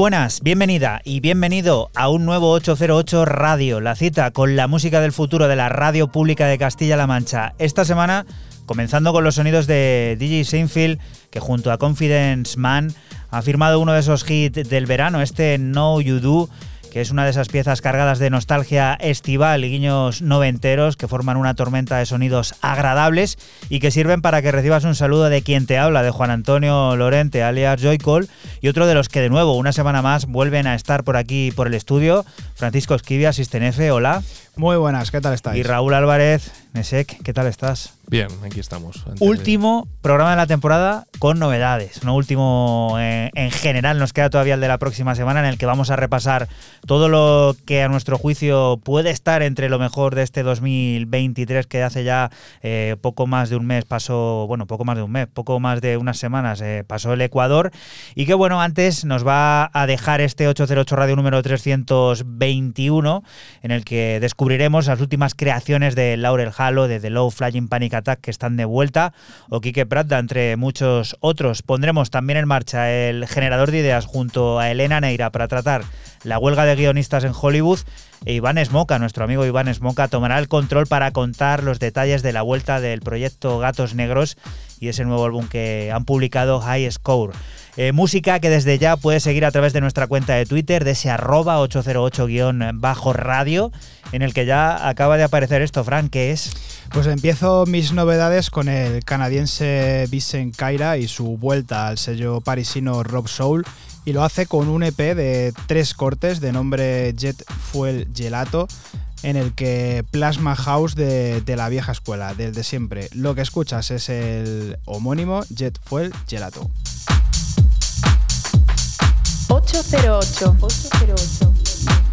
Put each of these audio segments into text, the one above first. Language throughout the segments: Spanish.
buenas, bienvenida y bienvenido a un nuevo 808 Radio, la cita con la música del futuro de la radio pública de Castilla-La Mancha. Esta semana, comenzando con los sonidos de DJ Seinfeld, que junto a Confidence Man ha firmado uno de esos hits del verano, este No You Do, que es una de esas piezas cargadas de nostalgia estival y guiños noventeros que forman una tormenta de sonidos agradables y que sirven para que recibas un saludo de quien te habla, de Juan Antonio Lorente, alias Joycall, y otro de los que de nuevo, una semana más, vuelven a estar por aquí, por el estudio, Francisco Esquivia, Sistenefe, hola. Muy buenas, ¿qué tal estáis? Y Raúl Álvarez, Nesek ¿qué tal estás? Bien, aquí estamos. Último programa de la temporada con novedades. No último eh, en general, nos queda todavía el de la próxima semana en el que vamos a repasar todo lo que a nuestro juicio puede estar entre lo mejor de este 2023 que hace ya eh, poco más de un mes pasó, bueno, poco más de un mes, poco más de unas semanas eh, pasó el Ecuador y que bueno, antes nos va a dejar este 808 Radio número 321 en el que descubrimos descubriremos las últimas creaciones de Laurel Halo, de The Low Flying Panic Attack que están de vuelta, o Kike Pratda, entre muchos otros. Pondremos también en marcha el generador de ideas junto a Elena Neira para tratar la huelga de guionistas en Hollywood. E Iván Esmoca, nuestro amigo Iván Esmoca, tomará el control para contar los detalles de la vuelta del proyecto Gatos Negros y ese nuevo álbum que han publicado High Score. Eh, música que desde ya puedes seguir a través de nuestra cuenta de Twitter, de ese arroba 808-radio, en el que ya acaba de aparecer esto, Frank, que es... Pues empiezo mis novedades con el canadiense Vincent Kaira y su vuelta al sello parisino Rob Soul y lo hace con un EP de tres cortes de nombre Jet Fuel Gelato en el que plasma house de, de la vieja escuela, del de siempre. Lo que escuchas es el homónimo Jet Fuel Gelato. 808. 808.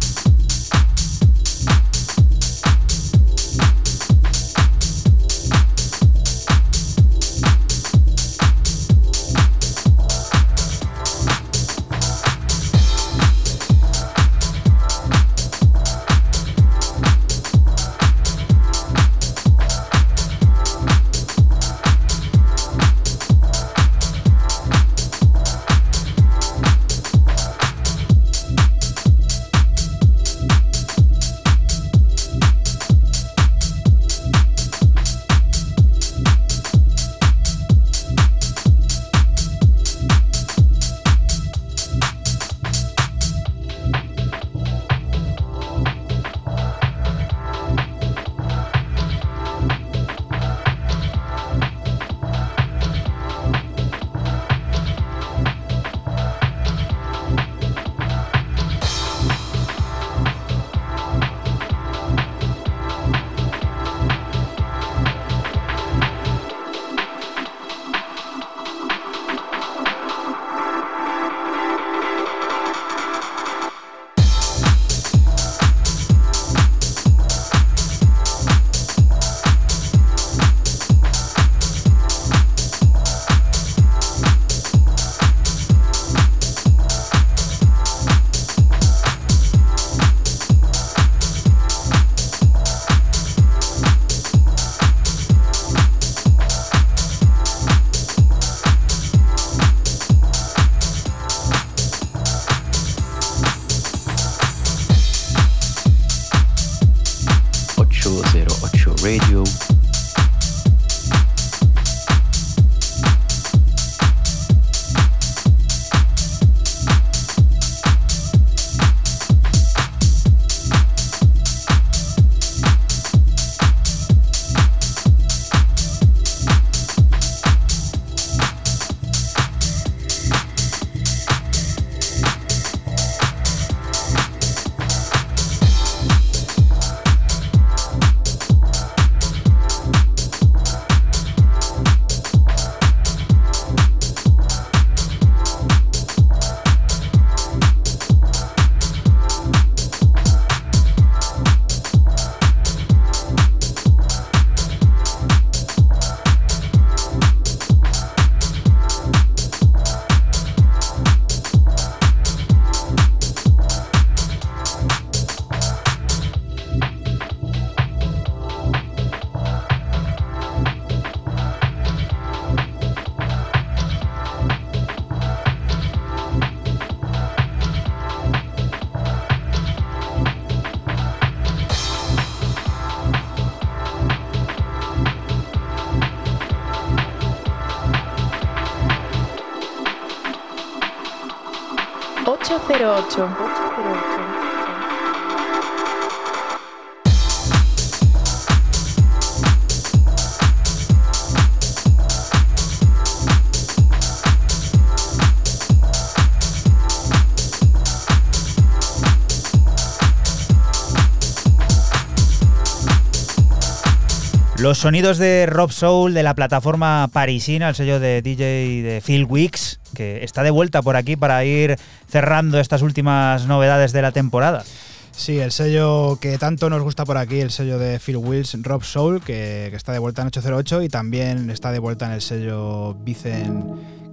Sonidos de Rob Soul de la plataforma parisina, el sello de DJ de Phil Weeks, que está de vuelta por aquí para ir cerrando estas últimas novedades de la temporada. Sí, el sello que tanto nos gusta por aquí, el sello de Phil Wills, Rob Soul, que, está de vuelta en 808 y también está de vuelta en el sello Vicen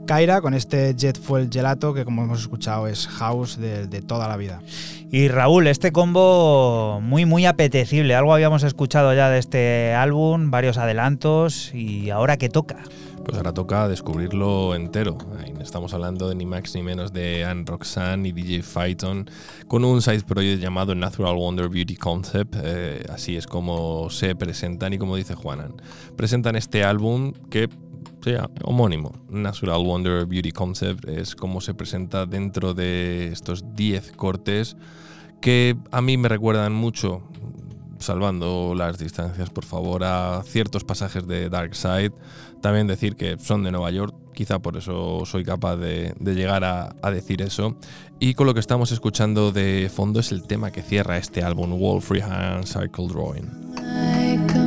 Kaira con este Jet Fuel Gelato que como hemos escuchado es house de toda la vida. Y Raúl, este combo muy muy apetecible. Algo habíamos escuchado ya de este álbum, varios adelantos y ahora que toca. Pues ahora toca descubrirlo entero. Ahí estamos hablando de ni más ni menos de Anne Roxanne y DJ Phaeton con un side project llamado Natural Wonder Beauty Concept. Eh, así es como se presentan y como dice Juanan. Presentan este álbum que sea homónimo. Natural Wonder Beauty Concept es como se presenta dentro de estos 10 cortes que a mí me recuerdan mucho, salvando las distancias por favor, a ciertos pasajes de Dark Side. También decir que son de Nueva York, quizá por eso soy capaz de, llegar a, decir eso. Y con lo que estamos escuchando de fondo es el tema que cierra este álbum, Wall Freehand Cycle Drawing.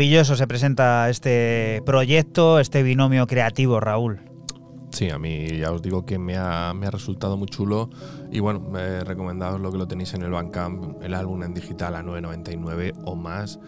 Maravilloso se presenta este proyecto, este binomio creativo, Raúl. Sí, a mí ya os digo que me ha, me ha resultado muy chulo y bueno, me recomendaos lo que lo tenéis en el Bandcamp, el álbum en digital a 9.99 o más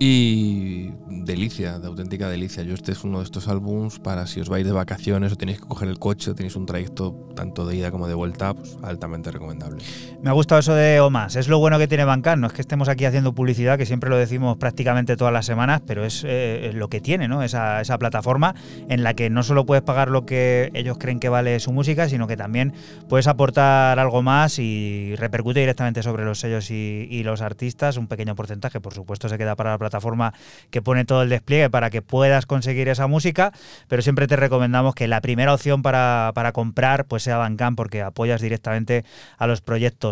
Y delicia, de auténtica delicia. Yo este es uno de estos álbums para si os vais de vacaciones o tenéis que coger el coche o tenéis un trayecto tanto de ida como de vuelta, pues altamente recomendable. Me ha gustado eso de Omas. Es lo bueno que tiene Bancan. No es que estemos aquí haciendo publicidad, que siempre lo decimos prácticamente todas las semanas, pero es eh, lo que tiene, ¿no? Esa, esa plataforma en la que no solo puedes pagar lo que ellos creen que vale su música, sino que también puedes aportar algo más y repercute directamente sobre los sellos y, los artistas. Un pequeño porcentaje, por supuesto, se queda para la plataforma que pone todo el despliegue para que puedas conseguir esa música, pero siempre te recomendamos que la primera opción para, comprar pues sea Bandcamp porque apoyas directamente a los proyectos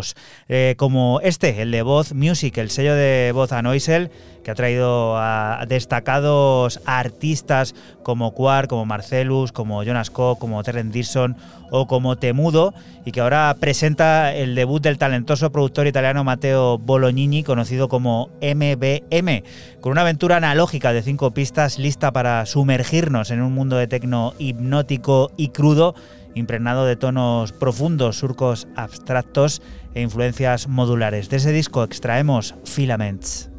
eh, como este, el de Voz Music, el sello de Voz a Noisel, que ha traído a destacados artistas como Quark, como Marcelus, como Jonas Koch, como Terren Dixon o como Temudo, y que ahora presenta el debut del talentoso productor italiano Matteo Bolognini, conocido como MBM, con una aventura analógica de cinco pistas lista para sumergirnos en un mundo de tecno hipnótico y crudo, impregnado de tonos profundos, surcos abstractos e influencias modulares. De ese disco extraemos Filaments.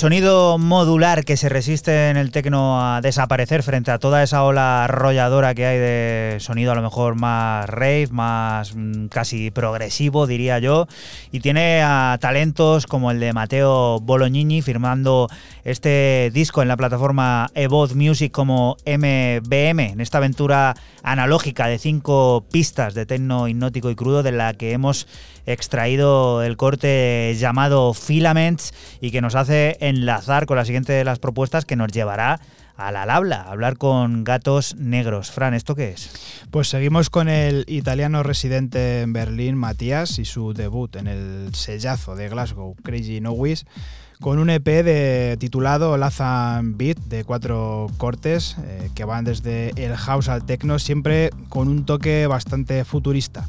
Sonido modular que se resiste en el tecno a desaparecer frente a toda esa ola arrolladora que hay de sonido a lo mejor más rave, más mm, casi progresivo diría yo, y tiene a talentos como el de Mateo Bolognini firmando este disco en la plataforma Evoth Music como MBM, en esta aventura analógica de cinco pistas de tecno hipnótico y crudo de la que hemos extraído el corte llamado Filaments y que nos hace enlazar con la siguiente de las propuestas que nos llevará al habla, a hablar con gatos negros. Fran, ¿esto qué es? Pues seguimos con el italiano residente en Berlín, Matías, y su debut en el sellazo de Glasgow, Crazy No Wish, con un EP titulado Lazan Beat de cuatro cortes eh, que van desde el house al techno, siempre con un toque bastante futurista.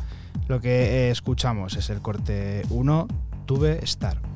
Lo que eh, escuchamos es el corte 1, Tuve Star.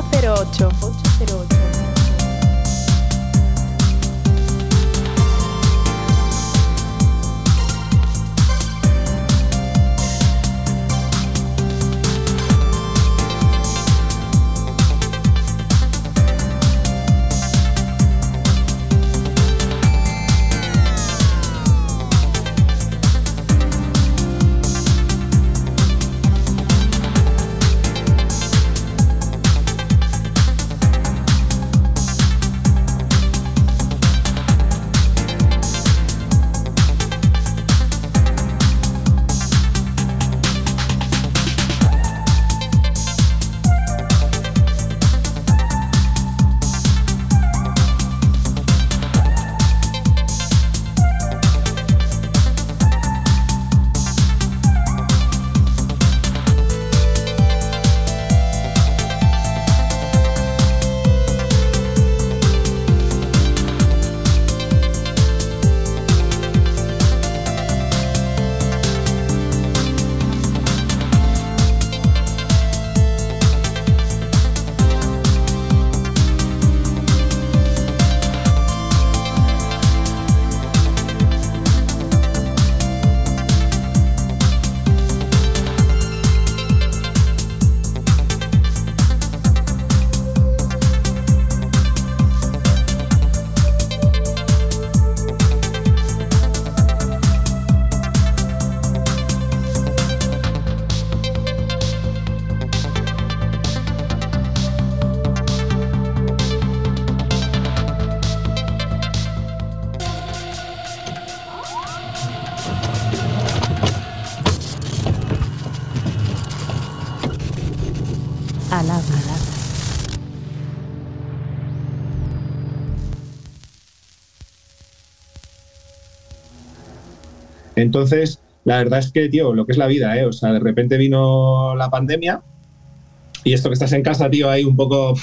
808. 808. Entonces, la verdad es que, tío, lo que es la vida, ¿eh? O sea, de repente vino la pandemia y esto que estás en casa, tío, ahí un poco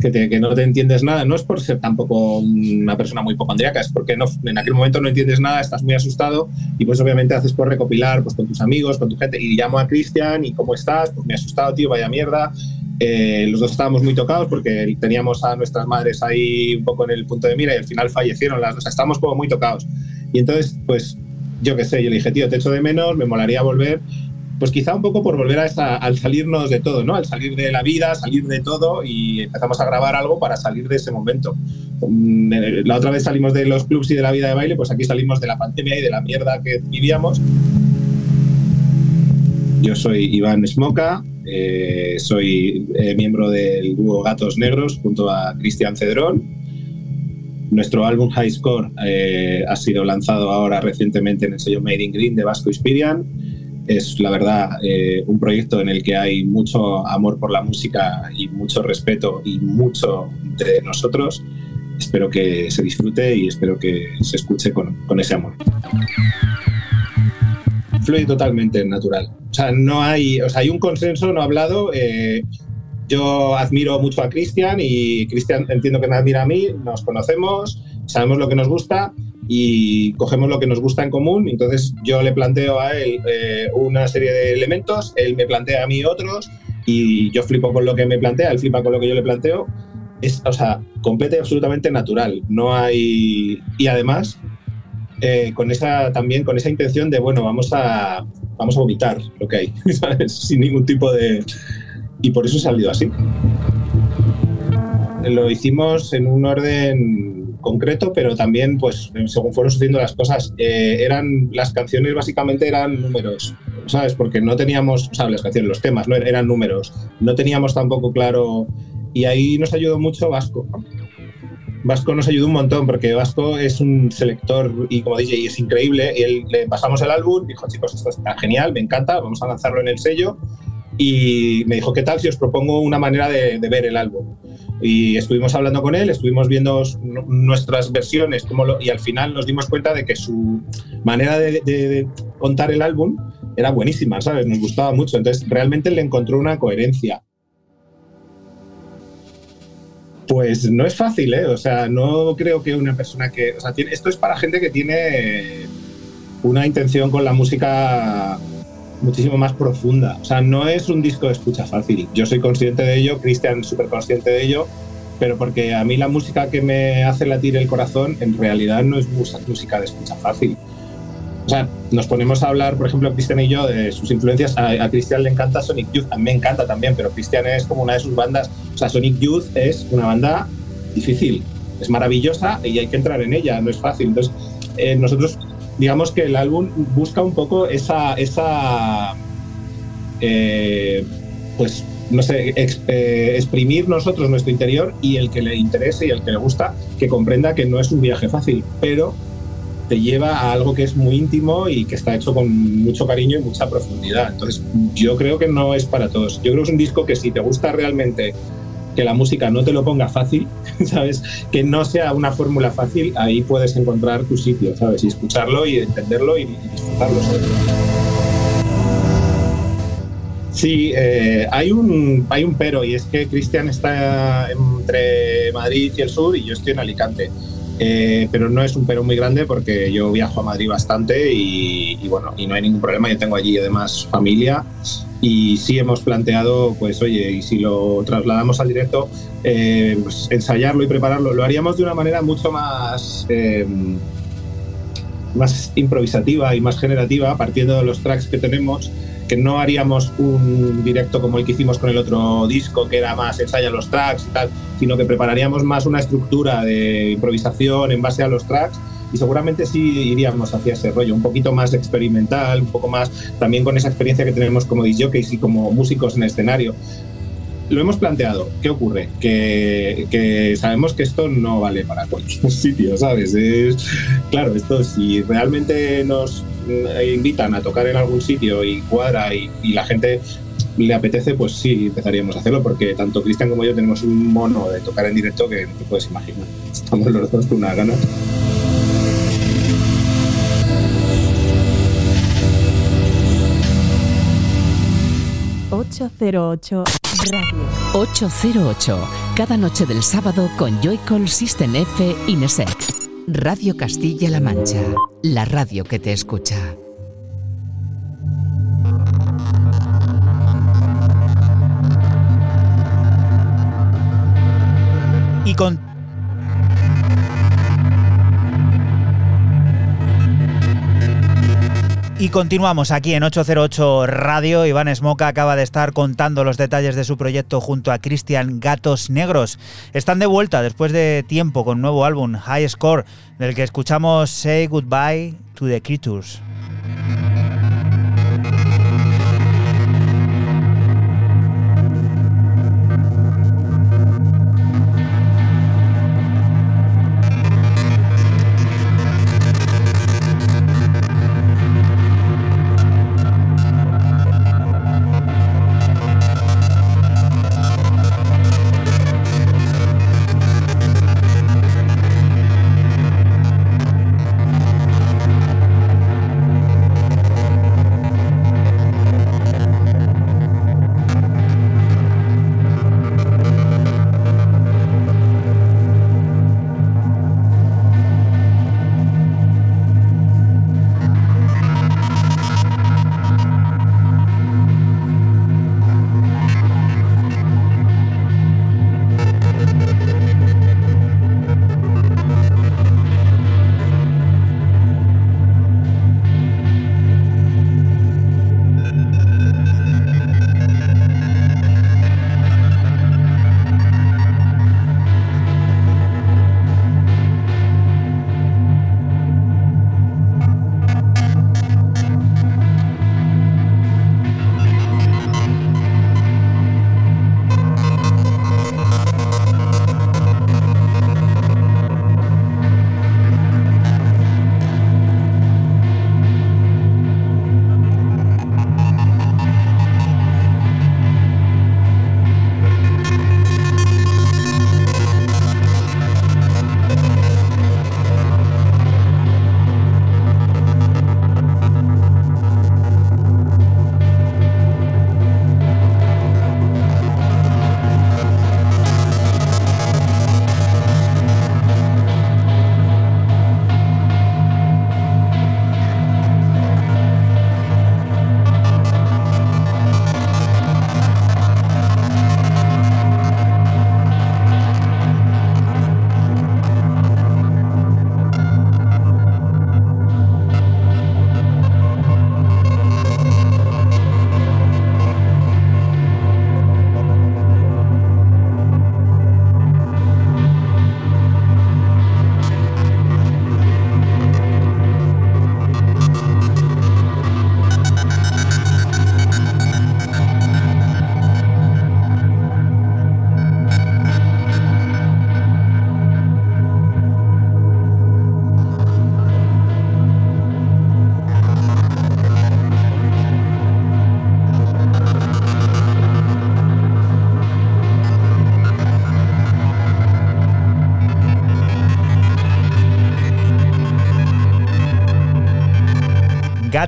que, te- que no te entiendes nada. No es por ser tampoco una persona muy hipocondríaca, es porque no, en aquel momento no entiendes nada, estás muy asustado y pues obviamente haces por recopilar pues, con tus amigos, con tu gente. Y llamo a Cristian y ¿cómo estás? Pues me he asustado, tío, vaya mierda. Eh, los dos estábamos muy tocados porque teníamos a nuestras madres ahí un poco en el punto de mira y al final fallecieron las dos. O sea, estábamos como muy tocados. Y entonces, pues yo qué sé, yo le dije, tío, te echo de menos, me molaría volver. Pues quizá un poco por volver a esa, al salirnos de todo, ¿no? Al salir de la vida, salir de todo y empezamos a grabar algo para salir de ese momento. Mm, eh, La otra vez salimos de los clubs y de la vida de baile, pues aquí salimos de la pandemia y de la mierda que vivíamos. Yo soy Iván Smoka, eh, soy eh, miembro del dúo Gatos Negros junto a Cristian Cedrón. Nuestro álbum High Score eh, ha sido lanzado ahora recientemente en el sello Made in Green de Vasco Inspirian. Es la verdad eh, un proyecto en el que hay mucho amor por la música y mucho respeto y mucho de nosotros. Espero que se disfrute y espero que se escuche con, con ese amor. Fluye totalmente natural. O sea, no hay, o sea, hay un consenso no hablado. eh, yo admiro mucho a Cristian y Cristian entiendo que me admira a mí, nos conocemos, sabemos lo que nos gusta y cogemos lo que nos gusta en común. Entonces yo le planteo a él eh, una serie de elementos, él me plantea a mí otros y yo flipo con lo que me plantea, él flipa con lo que yo le planteo. Es, o sea, completa y absolutamente natural. No hay... Y además, eh, con esa también con esa intención de, bueno, vamos a, vamos a vomitar lo que hay, ¿sabes? Sin ningún tipo de... Y por eso ha salido así. Lo hicimos en un orden concreto, pero también, pues, según fueron sucediendo las cosas, eh, eran las canciones básicamente eran números, ¿sabes? Porque no teníamos, sea, las canciones, los temas, no eran números. No teníamos tampoco claro. Y ahí nos ayudó mucho Vasco. Vasco nos ayudó un montón porque Vasco es un selector y como DJ es increíble. Y él, le pasamos el álbum, dijo, chicos, esto está genial, me encanta, vamos a lanzarlo en el sello. Y me dijo, ¿qué tal si os propongo una manera de, ver el álbum? Y estuvimos hablando con él, estuvimos viendo nu- nuestras versiones y al final nos dimos cuenta de que su manera de, de- de contar el álbum era buenísima, ¿sabes? Nos gustaba mucho. Entonces, realmente le encontró una coherencia. Pues no es fácil, ¿eh? O sea, no creo que una persona que... O sea, tiene- esto es para gente que tiene una intención con la música muchísimo más profunda. O sea, no es un disco de escucha fácil. Yo soy consciente de ello, Cristian súper consciente de ello, pero porque a mí la música que me hace latir el corazón en realidad no es música de escucha fácil. O sea, nos ponemos a hablar, por ejemplo, Cristian y yo, de sus influencias. A, a Cristian le encanta Sonic Youth, a mí me encanta también, pero Cristian es como una de sus bandas. O sea, Sonic Youth es una banda difícil, es maravillosa y hay que entrar en ella, no es fácil. Entonces, eh, nosotros, digamos que el álbum busca un poco esa, esa eh, pues, no sé, eh, exprimir nosotros nuestro interior y el que le interese y el que le gusta, que comprenda que no es un viaje fácil, pero te lleva a algo que es muy íntimo y que está hecho con mucho cariño y mucha profundidad. Entonces, yo creo que no es para todos. Yo creo que es un disco que si te gusta realmente que la música no te lo ponga fácil, ¿sabes? Que no sea una fórmula fácil, ahí puedes encontrar tu sitio, ¿sabes? Y escucharlo y entenderlo y, disfrutarlo. ¿sabes? Sí, eh, hay, un, hay un pero y es que Cristian está entre Madrid y el sur y yo estoy en Alicante. Eh, pero no es un pero muy grande porque yo viajo a Madrid bastante y, y bueno, y no hay ningún problema. Yo tengo allí además familia y sí hemos planteado, pues oye, y si lo trasladamos al directo, eh, pues, ensayarlo y prepararlo. Lo haríamos de una manera mucho más, eh, más improvisativa y más generativa, partiendo de los tracks que tenemos que no haríamos un directo como el que hicimos con el otro disco, que era más ensaya los tracks y tal, sino que prepararíamos más una estructura de improvisación en base a los tracks y seguramente sí iríamos hacia ese rollo, un poquito más experimental, un poco más también con esa experiencia que tenemos como disjockeys y como músicos en escenario. Lo hemos planteado. ¿Qué ocurre? Que, que sabemos que esto no vale para cualquier sitio, ¿sabes? Es, claro, esto si realmente nos eh, invitan a tocar en algún sitio y cuadra y, y la gente le apetece, pues sí, empezaríamos a hacerlo, porque tanto Cristian como yo tenemos un mono de tocar en directo que no te puedes imaginar. Estamos los dos con unas ganas. ...808 Radio. 808, cada noche del sábado con Joycall System F Inesec. Radio Castilla-La Mancha, la radio que te escucha. Y con. Y continuamos aquí en 808 Radio. Iván Smoka acaba de estar contando los detalles de su proyecto junto a Cristian Gatos Negros. Están de vuelta después de tiempo con nuevo álbum, High Score, del que escuchamos Say Goodbye to the Creatures.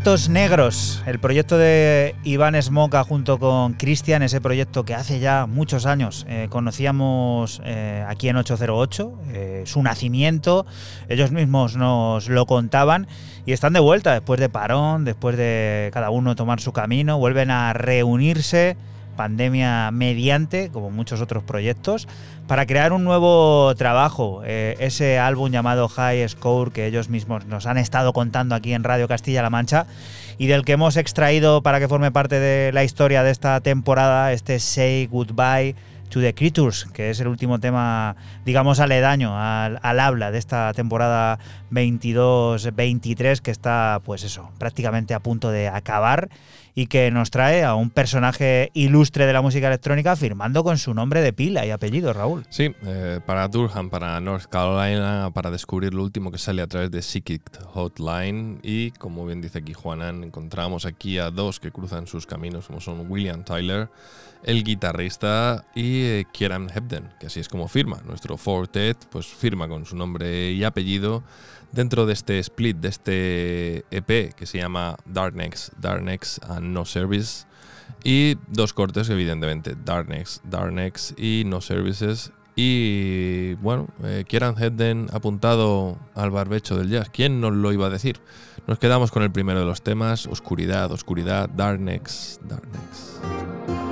Negros, el proyecto de Iván Smoka junto con Cristian, ese proyecto que hace ya muchos años eh, conocíamos eh, aquí en 808, eh, su nacimiento, ellos mismos nos lo contaban y están de vuelta después de parón, después de cada uno tomar su camino, vuelven a reunirse, pandemia mediante, como muchos otros proyectos, para crear un nuevo trabajo, eh, ese álbum llamado High Score que ellos mismos nos han estado contando aquí en Radio Castilla-La Mancha y del que hemos extraído para que forme parte de la historia de esta temporada, este Say Goodbye to the Creatures, que es el último tema, digamos, aledaño al, al habla de esta temporada 22-23 que está, pues eso, prácticamente a punto de acabar y que nos trae a un personaje ilustre de la música electrónica firmando con su nombre de pila y apellido, Raúl. Sí, eh, para Durham, para North Carolina, para descubrir lo último que sale a través de Psychic Hotline. Y como bien dice aquí Juanan, encontramos aquí a dos que cruzan sus caminos, como son William Tyler, el guitarrista, y eh, Kieran Hebden, que así es como firma. Nuestro Fortet, pues firma con su nombre y apellido dentro de este split, de este EP que se llama Darknex, Darknex and No Service. Y dos cortes, evidentemente, Darknex, Darknex y No Services. Y bueno, eh, Kieran apuntado al barbecho del jazz. ¿Quién nos lo iba a decir? Nos quedamos con el primero de los temas, Oscuridad, Oscuridad, Darknex, Darknex.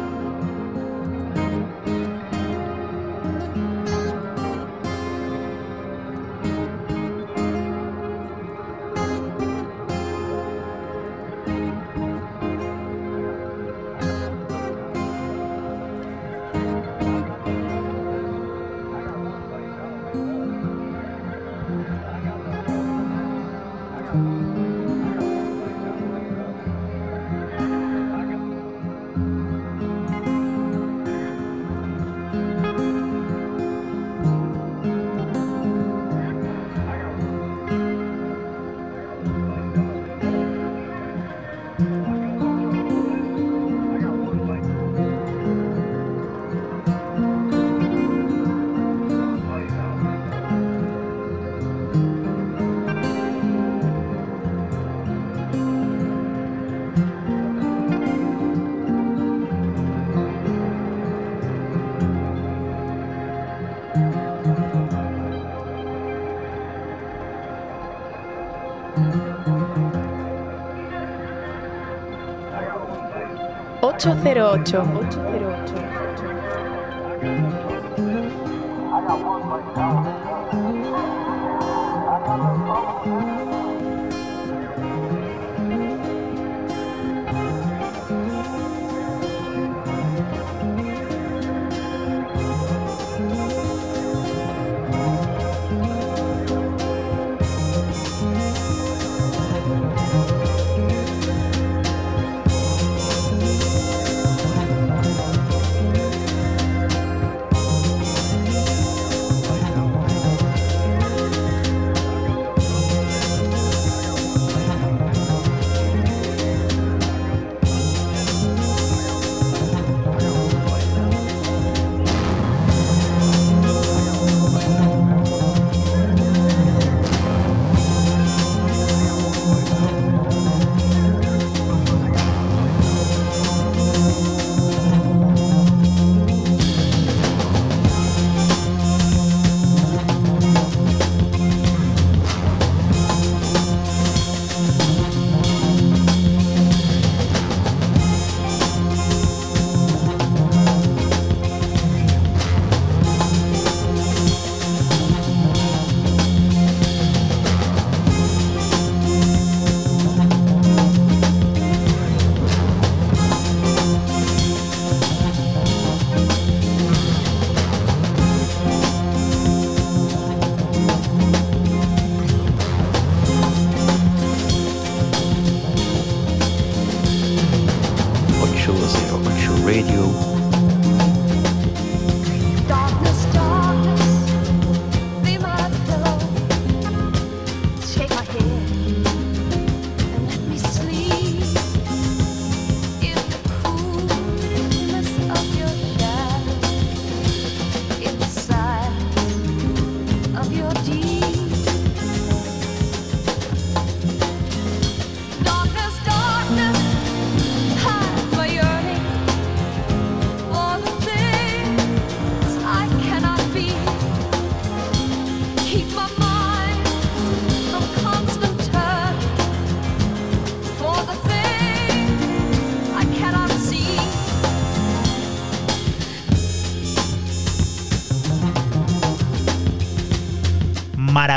Ocho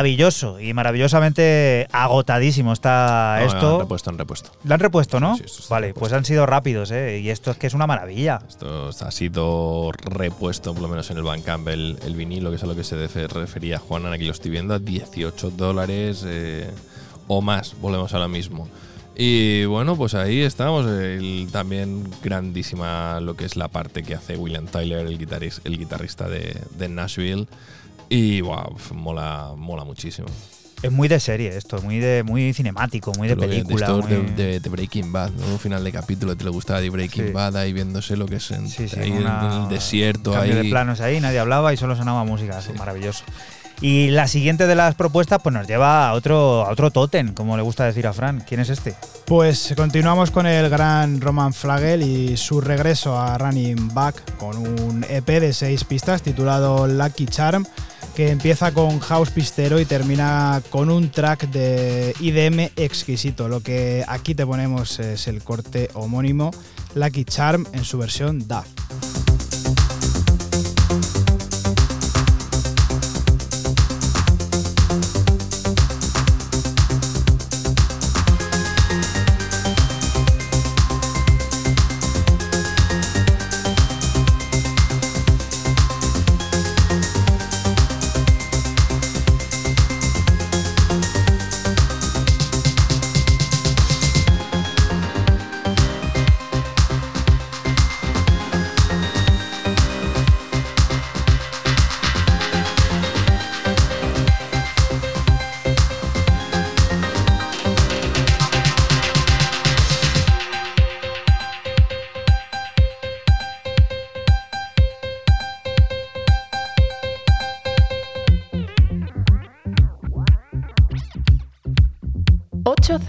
Maravilloso y maravillosamente agotadísimo está No, esto. han repuesto, han repuesto. ¿Lo han repuesto, no? Sí, está vale, repuesto. pues han sido rápidos, ¿eh? Y esto es que es una maravilla. Esto ha sido repuesto, por lo menos en el Bandcamp, el, el vinilo, que es a lo que se refería Juan, aquí lo estoy viendo, a 18 dólares eh, o más, volvemos ahora mismo. Y bueno, pues ahí estamos. El- también grandísima lo que es la parte que hace William Tyler, el, guitarris- el guitarrista de, de Nashville. Y wow, mola, mola muchísimo. Es muy de serie esto, muy de muy cinemático, muy de Lo película. muy- de, de- de Breaking Bad, ¿no? Un final de capítulo te le gustaba de Breaking Sí. Bad ahí viéndose lo que es en, Sí, sí, ahí en el desierto. ahí. de planos ahí, nadie hablaba y solo sonaba música, Sí. maravilloso. Y la siguiente de las propuestas pues nos lleva a otro, a otro tótem, como le gusta decir a Fran. ¿Quién es este? Pues continuamos con el gran Roman Flagel y su regreso a Running Back con un EP de seis pistas titulado Lucky Charm, que empieza con house pistero y termina con un track de IDM exquisito. Lo que aquí te ponemos es el corte homónimo Lucky Charm en su versión DAF.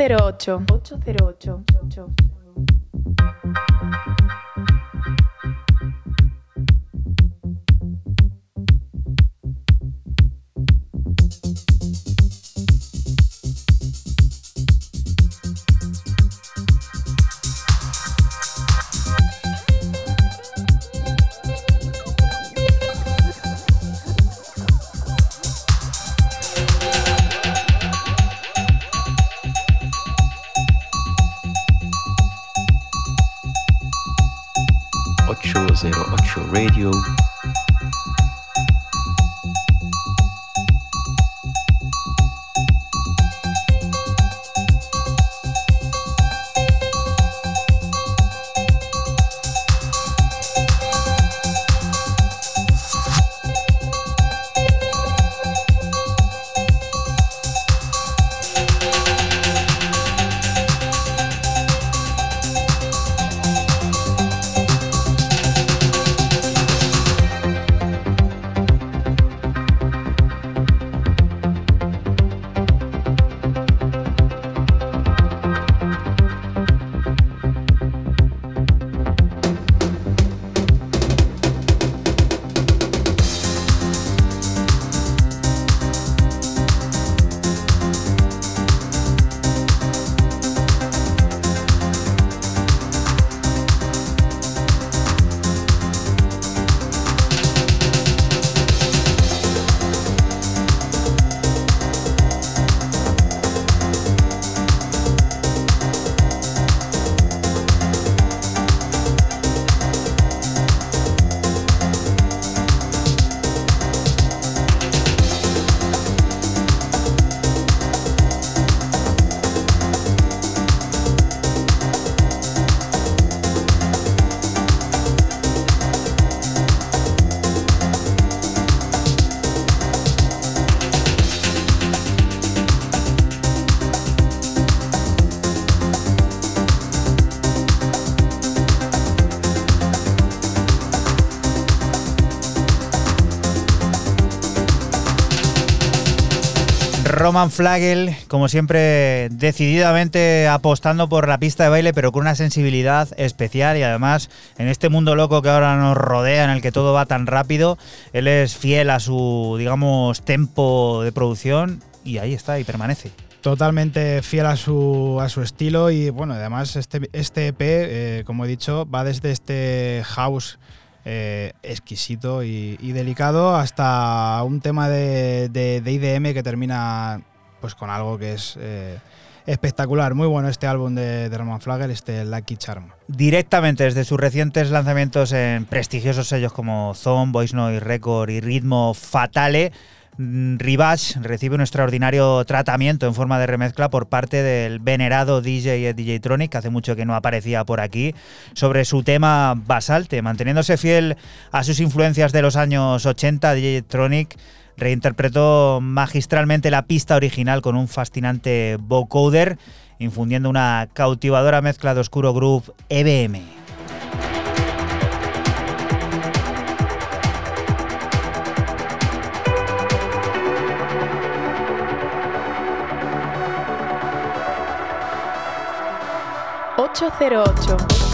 808. 808. 808. Radio. Roman Flagel, como siempre, decididamente apostando por la pista de baile, pero con una sensibilidad especial y además en este mundo loco que ahora nos rodea, en el que todo va tan rápido, él es fiel a su, digamos, tempo de producción y ahí está y permanece. Totalmente fiel a su, a su estilo y bueno, además este, este EP, eh, como he dicho, va desde este house eh, exquisito y, delicado hasta un tema de, IDM que termina pues con algo que es eh, espectacular. Muy bueno este álbum de, de Roman Flagel, este Lucky Charm. Directamente desde sus recientes lanzamientos en prestigiosos sellos como Zone, Voice Noise Record y Ritmo Fatale, mm, Rivage recibe un extraordinario tratamiento en forma de remezcla por parte del venerado DJ DJ Tronic, que hace mucho que no aparecía por aquí, sobre su tema Basalte, manteniéndose fiel a sus influencias de los años 80, DJ Tronic reinterpretó magistralmente la pista original con un fascinante vocoder, infundiendo una cautivadora mezcla de oscuro groove EBM. 808.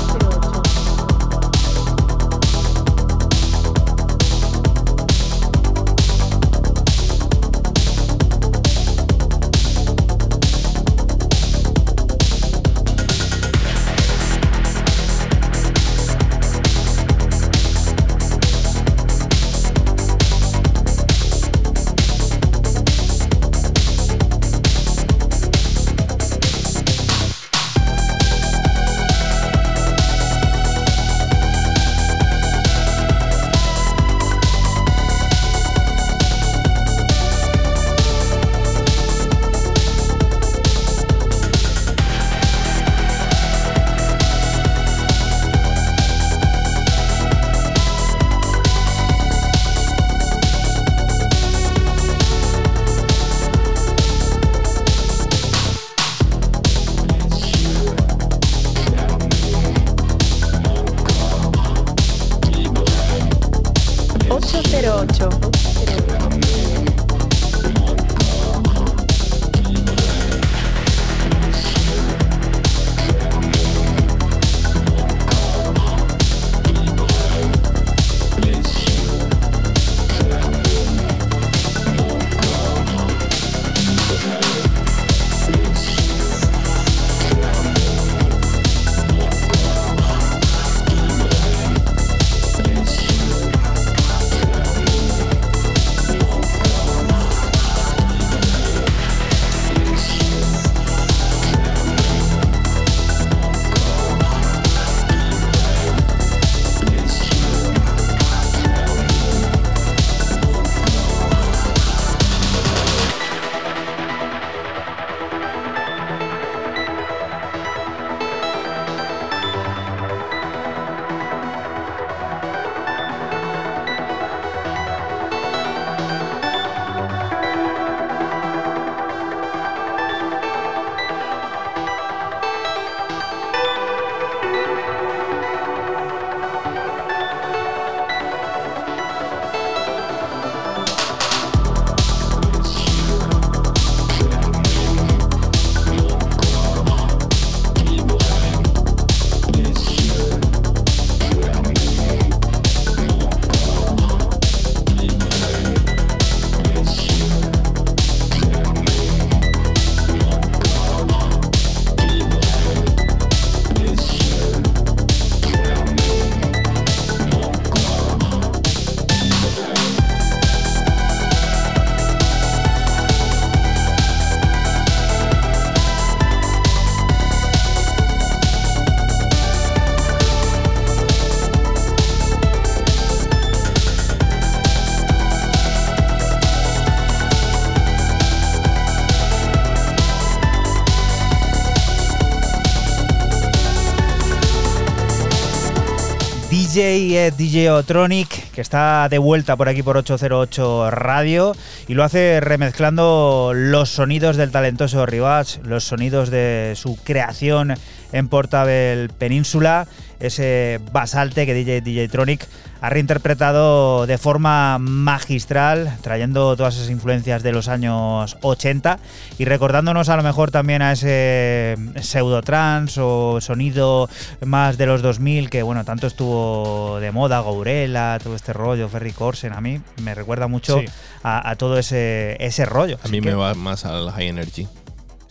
Es DJ Otronic, que está de vuelta por aquí por 808 Radio y lo hace remezclando los sonidos del talentoso Rivas, los sonidos de su creación en Portable Península, ese basalte que DJ DJ Tronic ha reinterpretado de forma magistral, trayendo todas esas influencias de los años 80 y recordándonos a lo mejor también a ese pseudotrans o sonido más de los 2000 que bueno, tanto estuvo de moda, Gourela, todo este rollo, Ferry Corsen, a mí me recuerda mucho Sí. a, a todo ese, ese rollo. A Así mí que- me va más al high energy.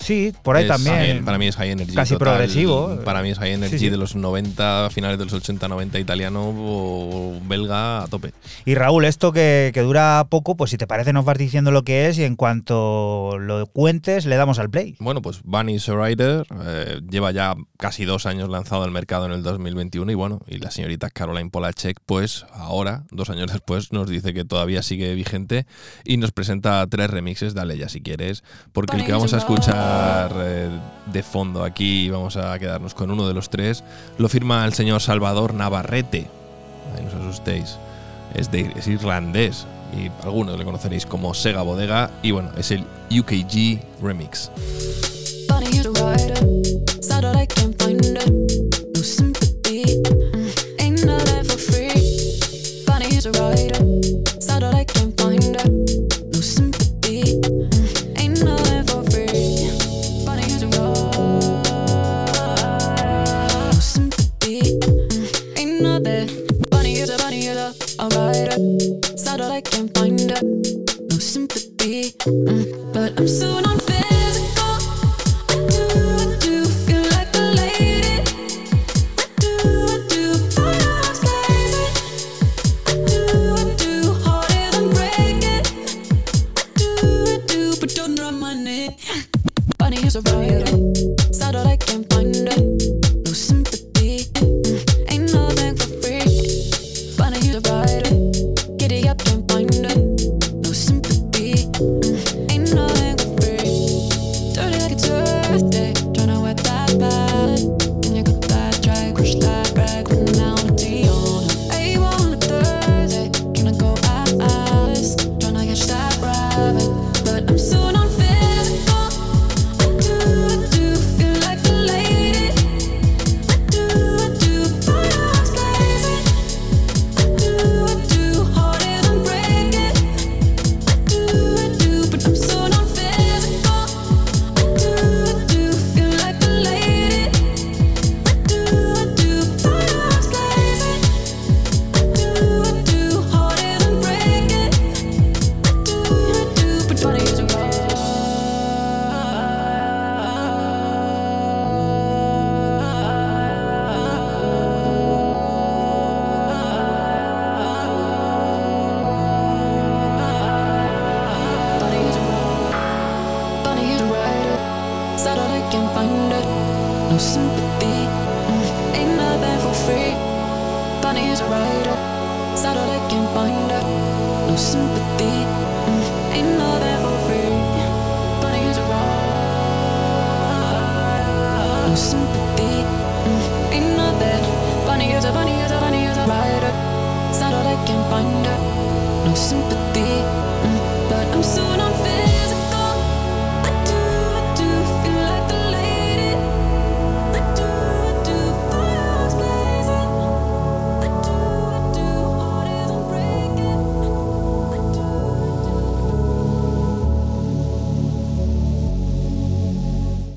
Sí, por ahí Es también. high- para mí es High Energy. Casi total. progresivo. Para mí es High Energy Sí, sí. de los 90, finales de los 80-90 italiano o belga a tope. Y Raúl, esto que, que dura poco, pues si te parece nos vas diciendo lo que es y en cuanto lo cuentes le damos al play. Bueno, pues Bunny Rider eh, lleva ya casi dos años lanzado al mercado en el 2021 y bueno, y la señorita Caroline Polachek, pues ahora, dos años después, nos dice que todavía sigue vigente y nos presenta tres remixes, dale ya si quieres, porque el que vamos a escuchar eh, de fondo. Aquí, vamos a quedarnos con uno de los tres, lo firma el señor Salvador Navarrete, ahí no os asustéis, es, de, es irlandés y algunos le conoceréis como Sega Bodega y bueno, es el UKG Remix. Ride that I can't find it. No sympathy. Mm, But I'm soon on physical.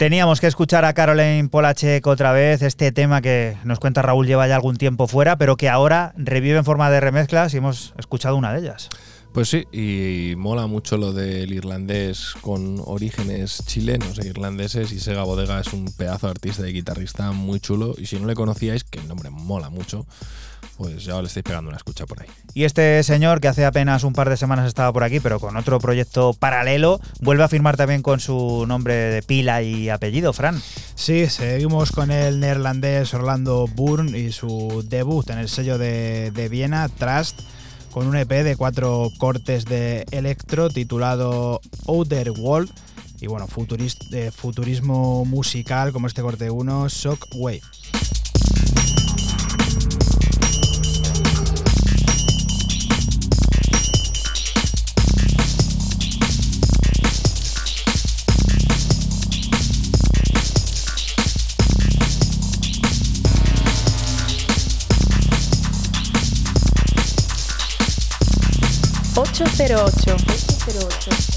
Teníamos que escuchar a Caroline Polachek otra vez, este tema que nos cuenta Raúl lleva ya algún tiempo fuera, pero que ahora revive en forma de remezclas y hemos escuchado una de ellas. Pues sí, y mola mucho lo del irlandés con orígenes chilenos e irlandeses y Sega Bodega es un pedazo de artista y guitarrista muy chulo y si no le conocíais, que el nombre mola mucho, pues ya le estáis pegando una escucha por ahí. Y este señor, que hace apenas un par de semanas estaba por aquí, pero con otro proyecto paralelo, vuelve a firmar también con su nombre de pila y apellido, Fran. Sí, seguimos con el neerlandés Orlando Bourne y su debut en el sello de, de Viena, Trust, con un EP de cuatro cortes de electro titulado Outer World y bueno, de futurismo musical como este corte 1, Shockwave. 808. 808.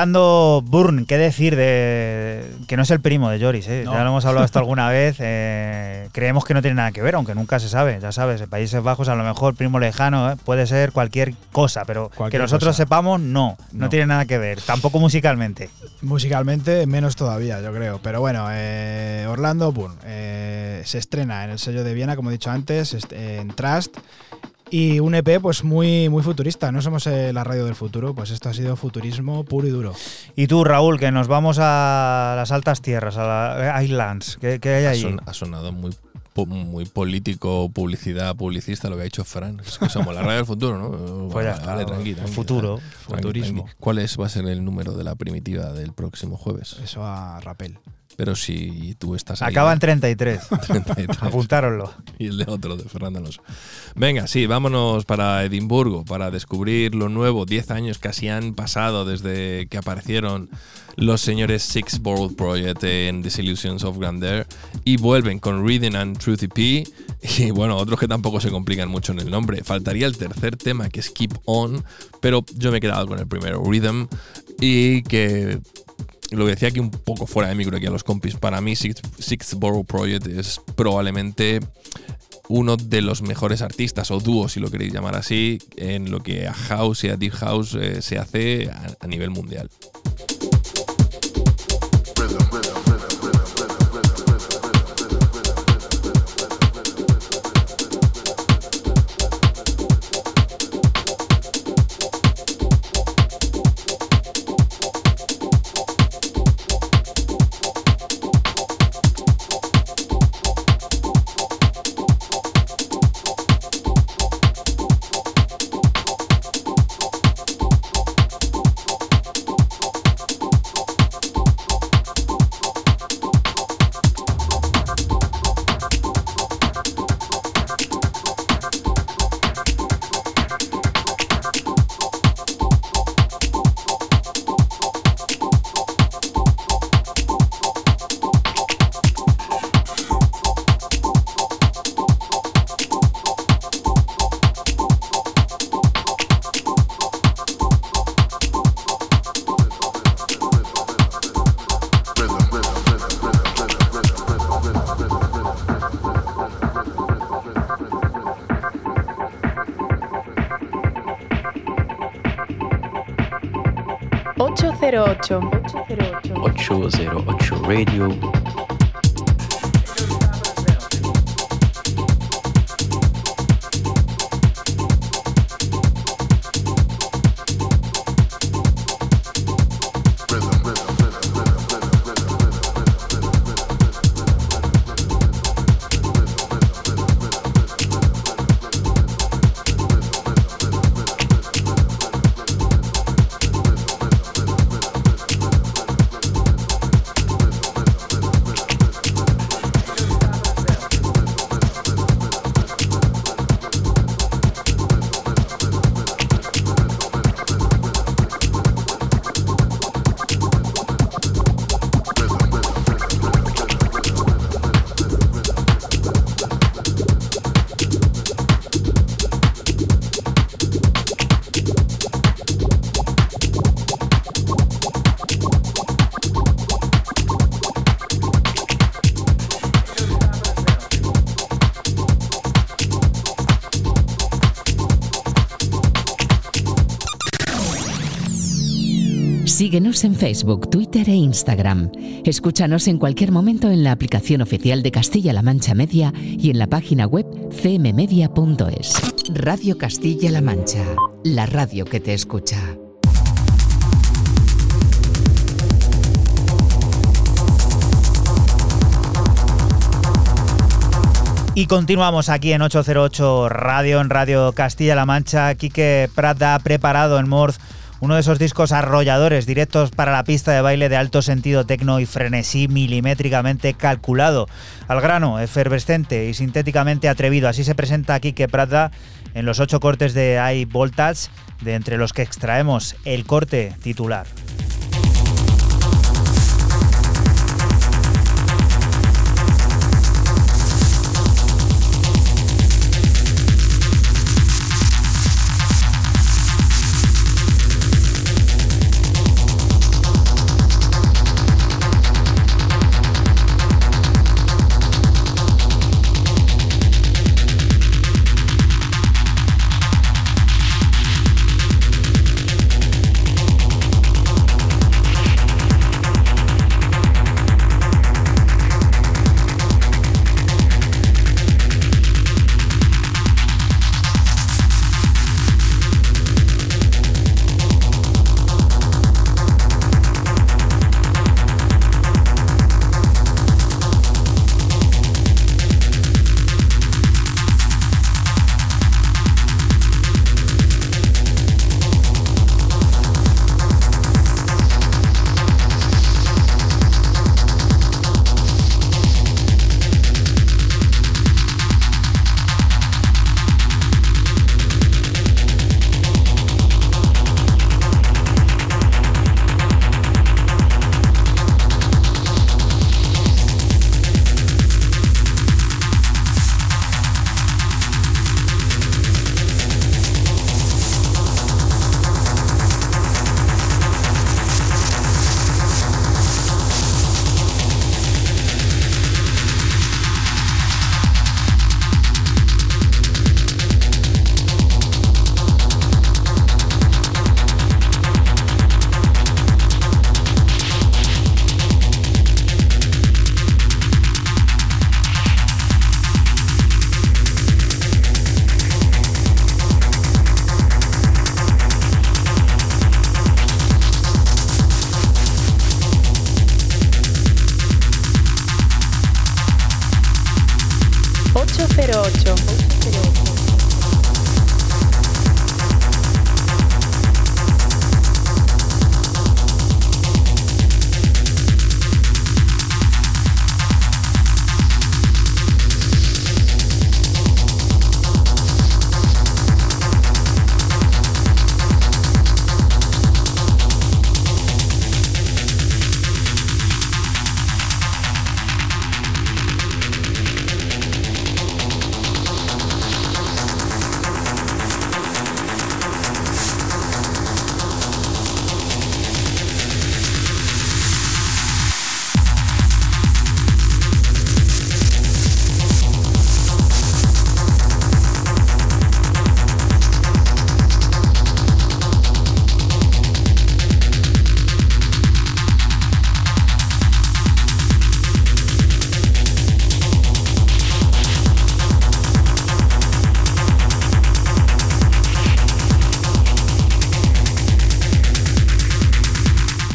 Orlando Burn, ¿qué decir de que no es el primo de Joris? ¿eh? No. Ya lo hemos hablado esto alguna vez. eh, creemos que no tiene nada que ver, aunque nunca se sabe. Ya sabes, en Países Bajos a lo mejor primo lejano ¿eh? puede ser cualquier cosa, pero que nosotros cosa. sepamos, no, no, No. tiene nada que ver. Tampoco musicalmente. Musicalmente menos todavía, yo creo. Pero bueno, Orlando eh, se estrena en el sello de Viena, como he dicho antes, en Trust. Y un EP pues muy, muy futurista. No somos eh, la radio del futuro, pues esto ha sido futurismo puro y duro. Y tú, Raúl, que nos vamos a las altas tierras, a las Islands. ¿Qué, qué hay Ha, son- ha sonado muy, muy político, publicidad, publicista lo que ha dicho Fran. Es que somos la radio del futuro, ¿no? Pues ya está, vale, tranqui, el tranqui, futuro, tranqui, futurismo. tranqui. ¿Cuál es, va a ser el número de la primitiva del próximo jueves? Eso a Rapel. Pero si tú estás ahí. Acaba en 33. 33. Apuntároslo. y el de otro, de Fernando Alonso. Venga, sí, vámonos para Edimburgo para descubrir lo nuevo. Diez años casi han pasado desde que aparecieron los señores Six Borough Project en Disillusions of Grandeur y vuelven con Reading and Truth EP y bueno, otros que tampoco se complican mucho en el nombre. Faltaría el tercer tema que es Keep On, pero yo me he quedado con el primero, Rhythm, y que lo decía aquí un poco fuera de micro aquí a los compis, para mí Six, Sixth Borough Project es probablemente uno de los mejores artistas o dúos, si lo queréis llamar así, en lo que a House y a Deep House eh, se hace a nivel mundial. Radio. En Facebook, Twitter e Instagram. Escúchanos en cualquier momento en la aplicación oficial de Castilla-La Mancha Media y en la página web cmmedia.es. Radio Castilla-La Mancha, la radio que te escucha. Y continuamos aquí en 808 Radio, en Radio Castilla-La Mancha. Quique Prada ha preparado en Morz uno de esos discos arrolladores directos para la pista de baile de alto sentido tecno y frenesí milimétricamente calculado. Al grano, efervescente y sintéticamente atrevido. Así se presenta Quique Prada en los ocho cortes de High Voltage, de entre los que extraemos el corte titular.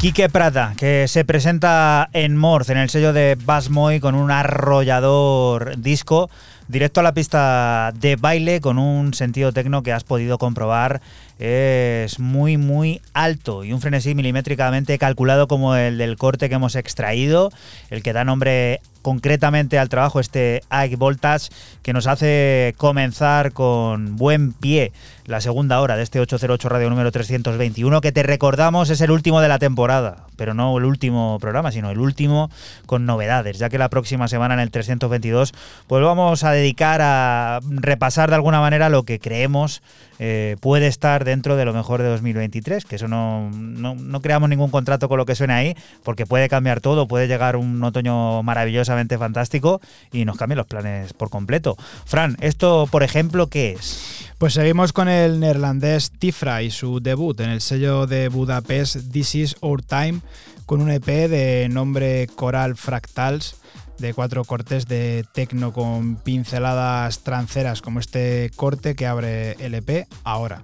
Quique Prada, que se presenta en Morth, en el sello de Bass Moy, con un arrollador disco, directo a la pista de baile, con un sentido tecno que has podido comprobar es muy, muy alto y un frenesí milimétricamente calculado como el del corte que hemos extraído, el que da nombre concretamente al trabajo, este Ike Voltage, que nos hace comenzar con buen pie la segunda hora de este 808 Radio número 321, que te recordamos es el último de la temporada, pero no el último programa, sino el último con novedades, ya que la próxima semana en el 322 pues vamos a dedicar a repasar de alguna manera lo que creemos eh, puede estar dentro de lo mejor de 2023, que eso no, no, no creamos ningún contrato con lo que suene ahí, porque puede cambiar todo, puede llegar un otoño fantástico y nos cambien los planes por completo. Fran, esto, por ejemplo, ¿qué es? Pues seguimos con el neerlandés Tifra y su debut en el sello de Budapest This Is Our Time con un EP de nombre Coral Fractals de cuatro cortes de tecno con pinceladas tranceras como este corte que abre el EP ahora.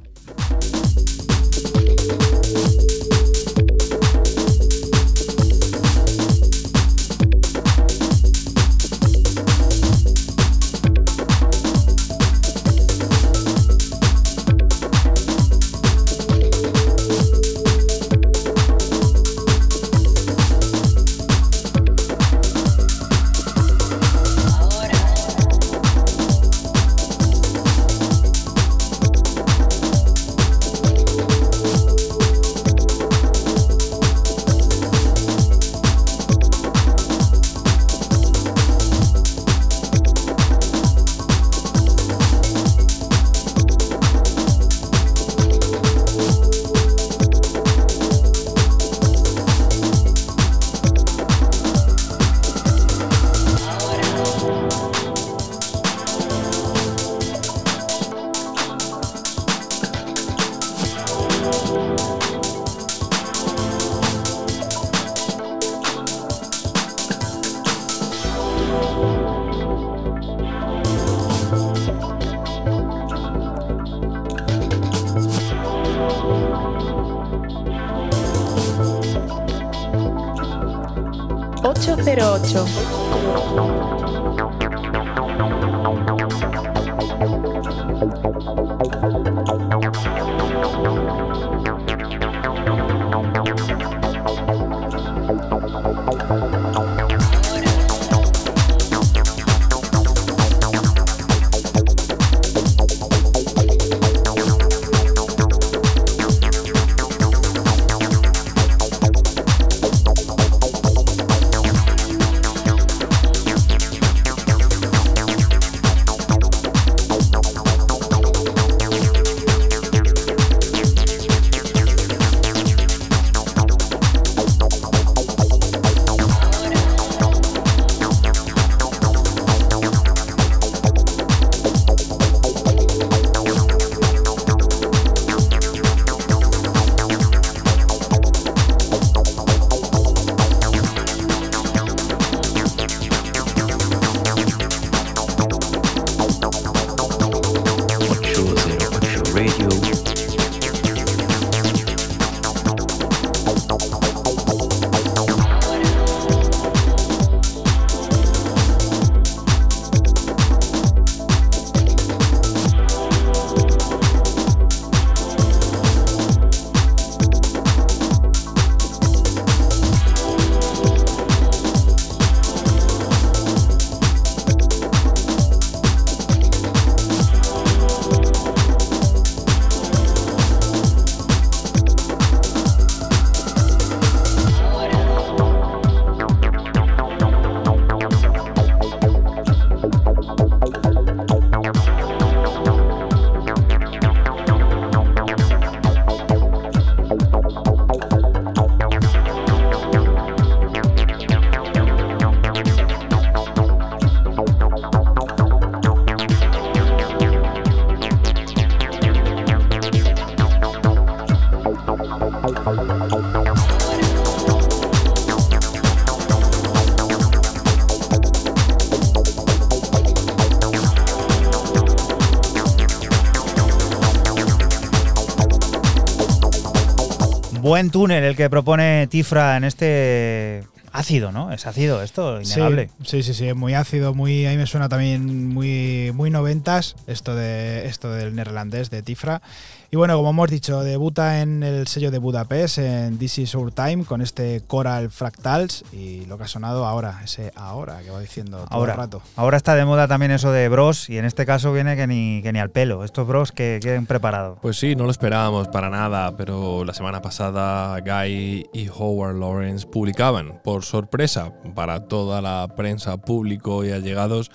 Buen túnel el que propone Tifra en este ácido, ¿no? Es ácido esto, innegable. Sí, sí, sí, es muy ácido, muy, a mí me suena también muy, muy noventas esto, de, esto del neerlandés de Tifra. Y bueno, como hemos dicho, debuta en el sello de Budapest, en This Is Our Time, con este Coral Fractals y que ha sonado ahora, ese ahora que va diciendo todo Ahora, el rato. ahora está de moda también eso de bros y en este caso viene que ni, que ni al pelo. Estos bros que queden preparados. Pues sí, no lo esperábamos para nada, pero la semana pasada Guy y Howard Lawrence publicaban, por sorpresa para toda la prensa, público y allegados,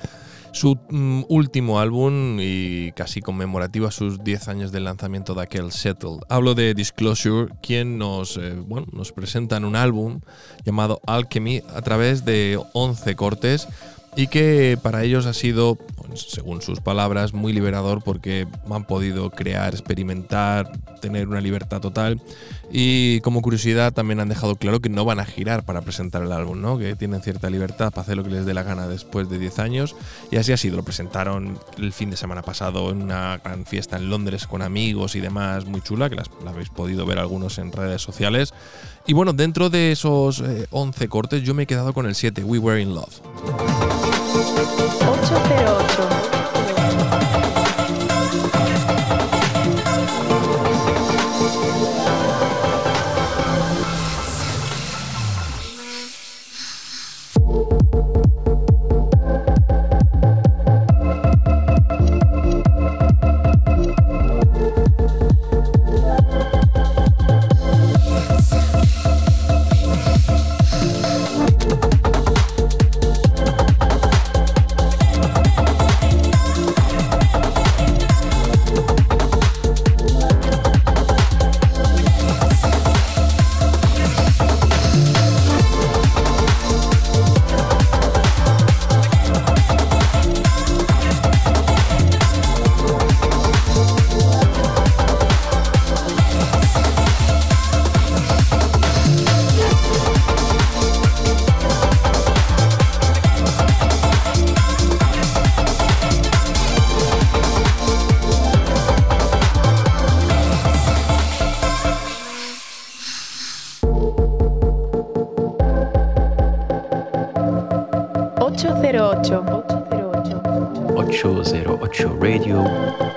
su mm, último álbum y casi conmemorativo a sus 10 años del lanzamiento de aquel Settled. Hablo de Disclosure, quien nos, eh, bueno, nos presentan un álbum llamado Alchemy a través de 11 cortes y que para ellos ha sido, pues, según sus palabras, muy liberador porque han podido crear, experimentar, tener una libertad total y como curiosidad también han dejado claro que no van a girar para presentar el álbum, ¿no? que tienen cierta libertad para hacer lo que les dé la gana después de 10 años y así ha sido, lo presentaron el fin de semana pasado en una gran fiesta en Londres con amigos y demás, muy chula, que las, la habéis podido ver algunos en redes sociales. Y bueno, dentro de esos eh, 11 cortes yo me he quedado con el 7, We Were in Love. 808. Ocho cero ocho. 808 Radio.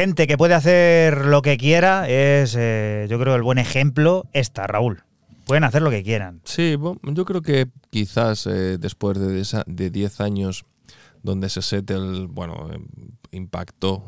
Gente que puede hacer lo que quiera es, eh, yo creo, el buen ejemplo esta, Raúl. Pueden hacer lo que quieran. Sí, yo creo que quizás eh, después de esa- de 10 años donde ese settle, bueno, eh, impactó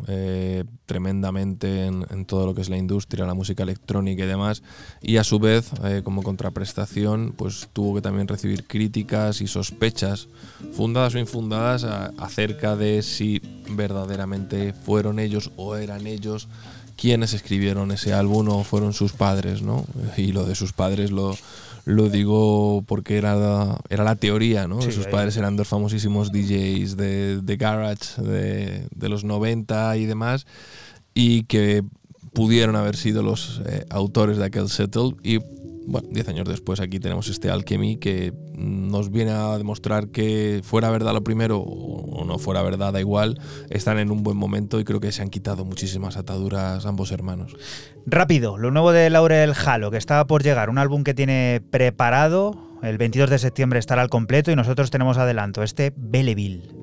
tremendamente en, todo lo que es la industria, la música electrónica y demás, y a su vez, como contraprestación, pues tuvo que también recibir críticas y sospechas, fundadas o infundadas, acerca de si verdaderamente fueron ellos o eran ellos quienes escribieron ese álbum o fueron sus padres, ¿no? Y lo de sus padres lo, lo digo porque era la, era la teoría, ¿no? Sí, sus padres eran dos famosísimos DJs de, de Garage de, de los 90 y demás, y que pudieron haber sido los eh, autores de aquel settle. Y bueno, 10 años después aquí tenemos este Alchemy que nos viene a demostrar que fuera verdad lo primero o no fuera verdad, da igual, están en un buen momento y creo que se han quitado muchísimas ataduras ambos hermanos. Rápido, lo nuevo de Laurel Halo, que está por llegar, un álbum que tiene preparado. El 22 de septiembre estará al completo y nosotros tenemos adelanto este Belleville.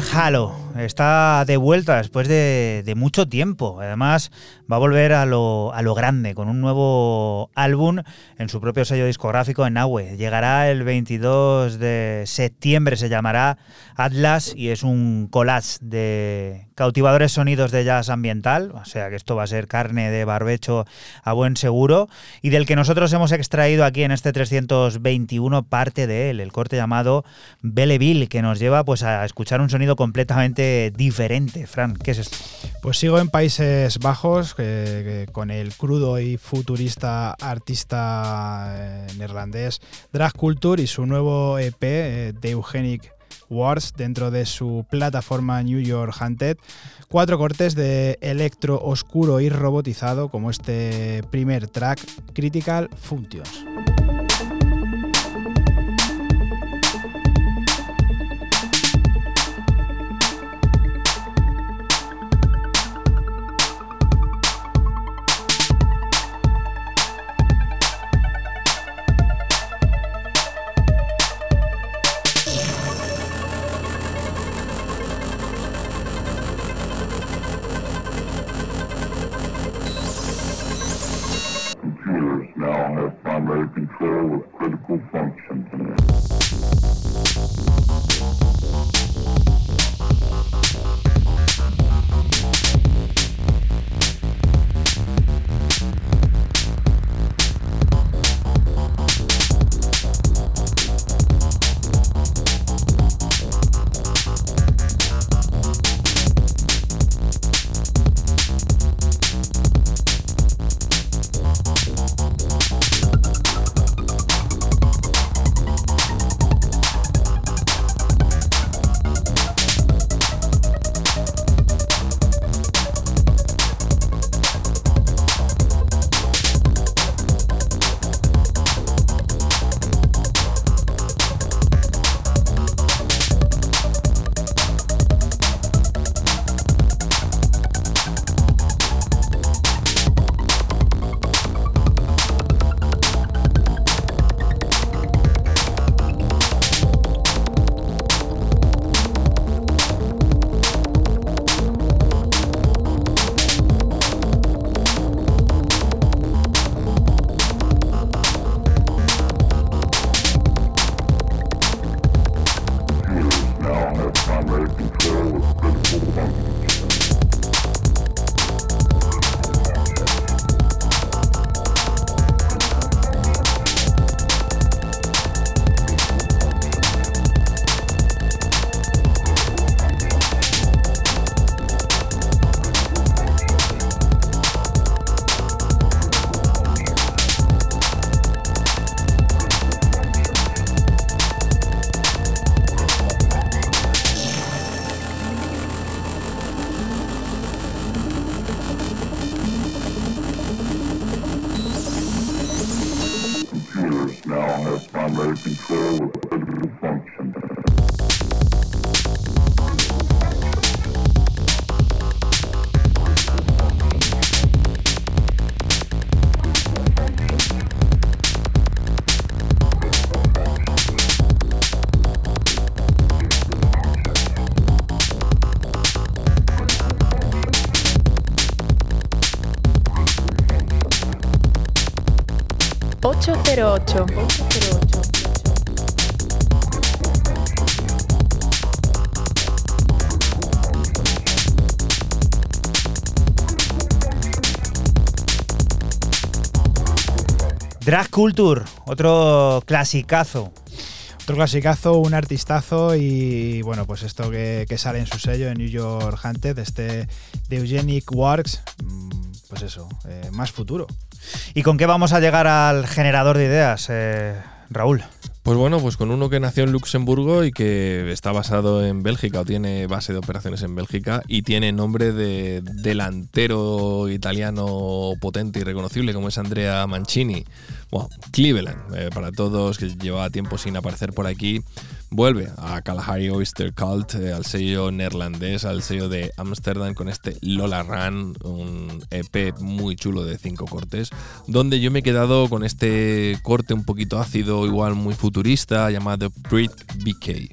Halo está de vuelta después de, de mucho tiempo. Además, va a volver a lo, a lo grande con un nuevo álbum en su propio sello discográfico en Nahue. Llegará el 22 de septiembre, se llamará Atlas y es un collage de cautivadores sonidos de jazz ambiental. O sea que esto va a ser carne de barbecho a buen seguro y del que nosotros hemos extraído aquí en este 321 parte de él, el corte llamado Belleville, que nos lleva pues a escuchar un sonido completamente diferente. Fran, ¿qué es esto? Pues sigo en Países Bajos con el crudo y futurista artista eh, neerlandés Drag Culture y su nuevo EP eh, The Eugenic Wars dentro de su plataforma New York Hunted. Cuatro cortes de electro oscuro y robotizado como este primer track Critical Functions. Control of critical functions. 808. Drag Culture, otro clasicazo. Otro clasicazo, un artistazo y bueno, pues esto que, que sale en su sello en New York Hunted, este de Eugenic Works, mm, pues eso, eh, más futuro. ¿Y con qué vamos a llegar al generador de ideas, eh, Raúl? Pues bueno, pues con uno que nació en Luxemburgo y que está basado en Bélgica o tiene base de operaciones en Bélgica y tiene nombre de delantero italiano potente y reconocible como es Andrea Mancini. Bueno, Cleveland, eh, para todos que llevaba tiempo sin aparecer por aquí, vuelve a Kalahari Oyster Cult, eh, al sello neerlandés, al sello de Amsterdam con este Lola Run, un EP muy chulo de cinco cortes, donde yo me he quedado con este corte un poquito ácido, igual muy futurista, llamado Brit BK.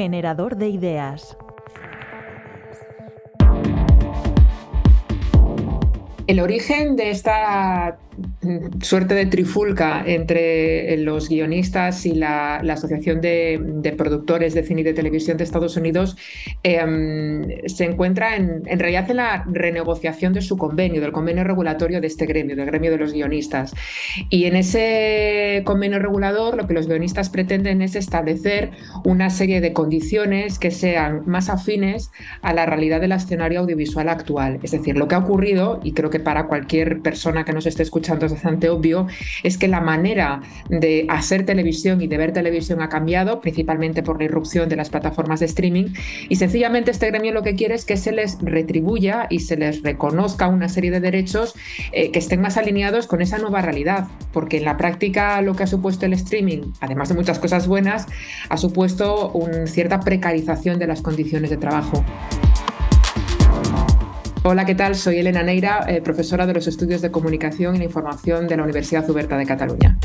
Generador de ideas. El origen de esta mm, suerte de trifulca entre los guionistas y la, Asociación de, Productores de Cine y de Televisión de Estados Unidos eh, se encuentra en, en realidad en la renegociación de su convenio, del convenio regulatorio de este gremio, del gremio de los guionistas. Y en ese convenio regulador lo que los guionistas pretenden es establecer una serie de condiciones que sean más afines a la realidad del escenario audiovisual actual. Es decir, lo que ha ocurrido, y creo que para cualquier persona que nos esté escuchando es bastante obvio, es que la manera de hacer televisión y de ver televisión ha cambiado, principalmente por la irrupción de las plataformas de streaming, y sencillamente este gremio lo que quiere es que se les retribuya y se les reconozca una serie de derechos eh, que estén más alineados con esa nueva realidad, porque en la práctica lo que ha supuesto el streaming, además de muchas cosas buenas, ha supuesto una cierta precarización de las condiciones de trabajo. Hola, ¿qué tal? Soy Elena Neira, eh, profesora de los estudios de comunicación y la información de la Universidad Uberta de Cataluña.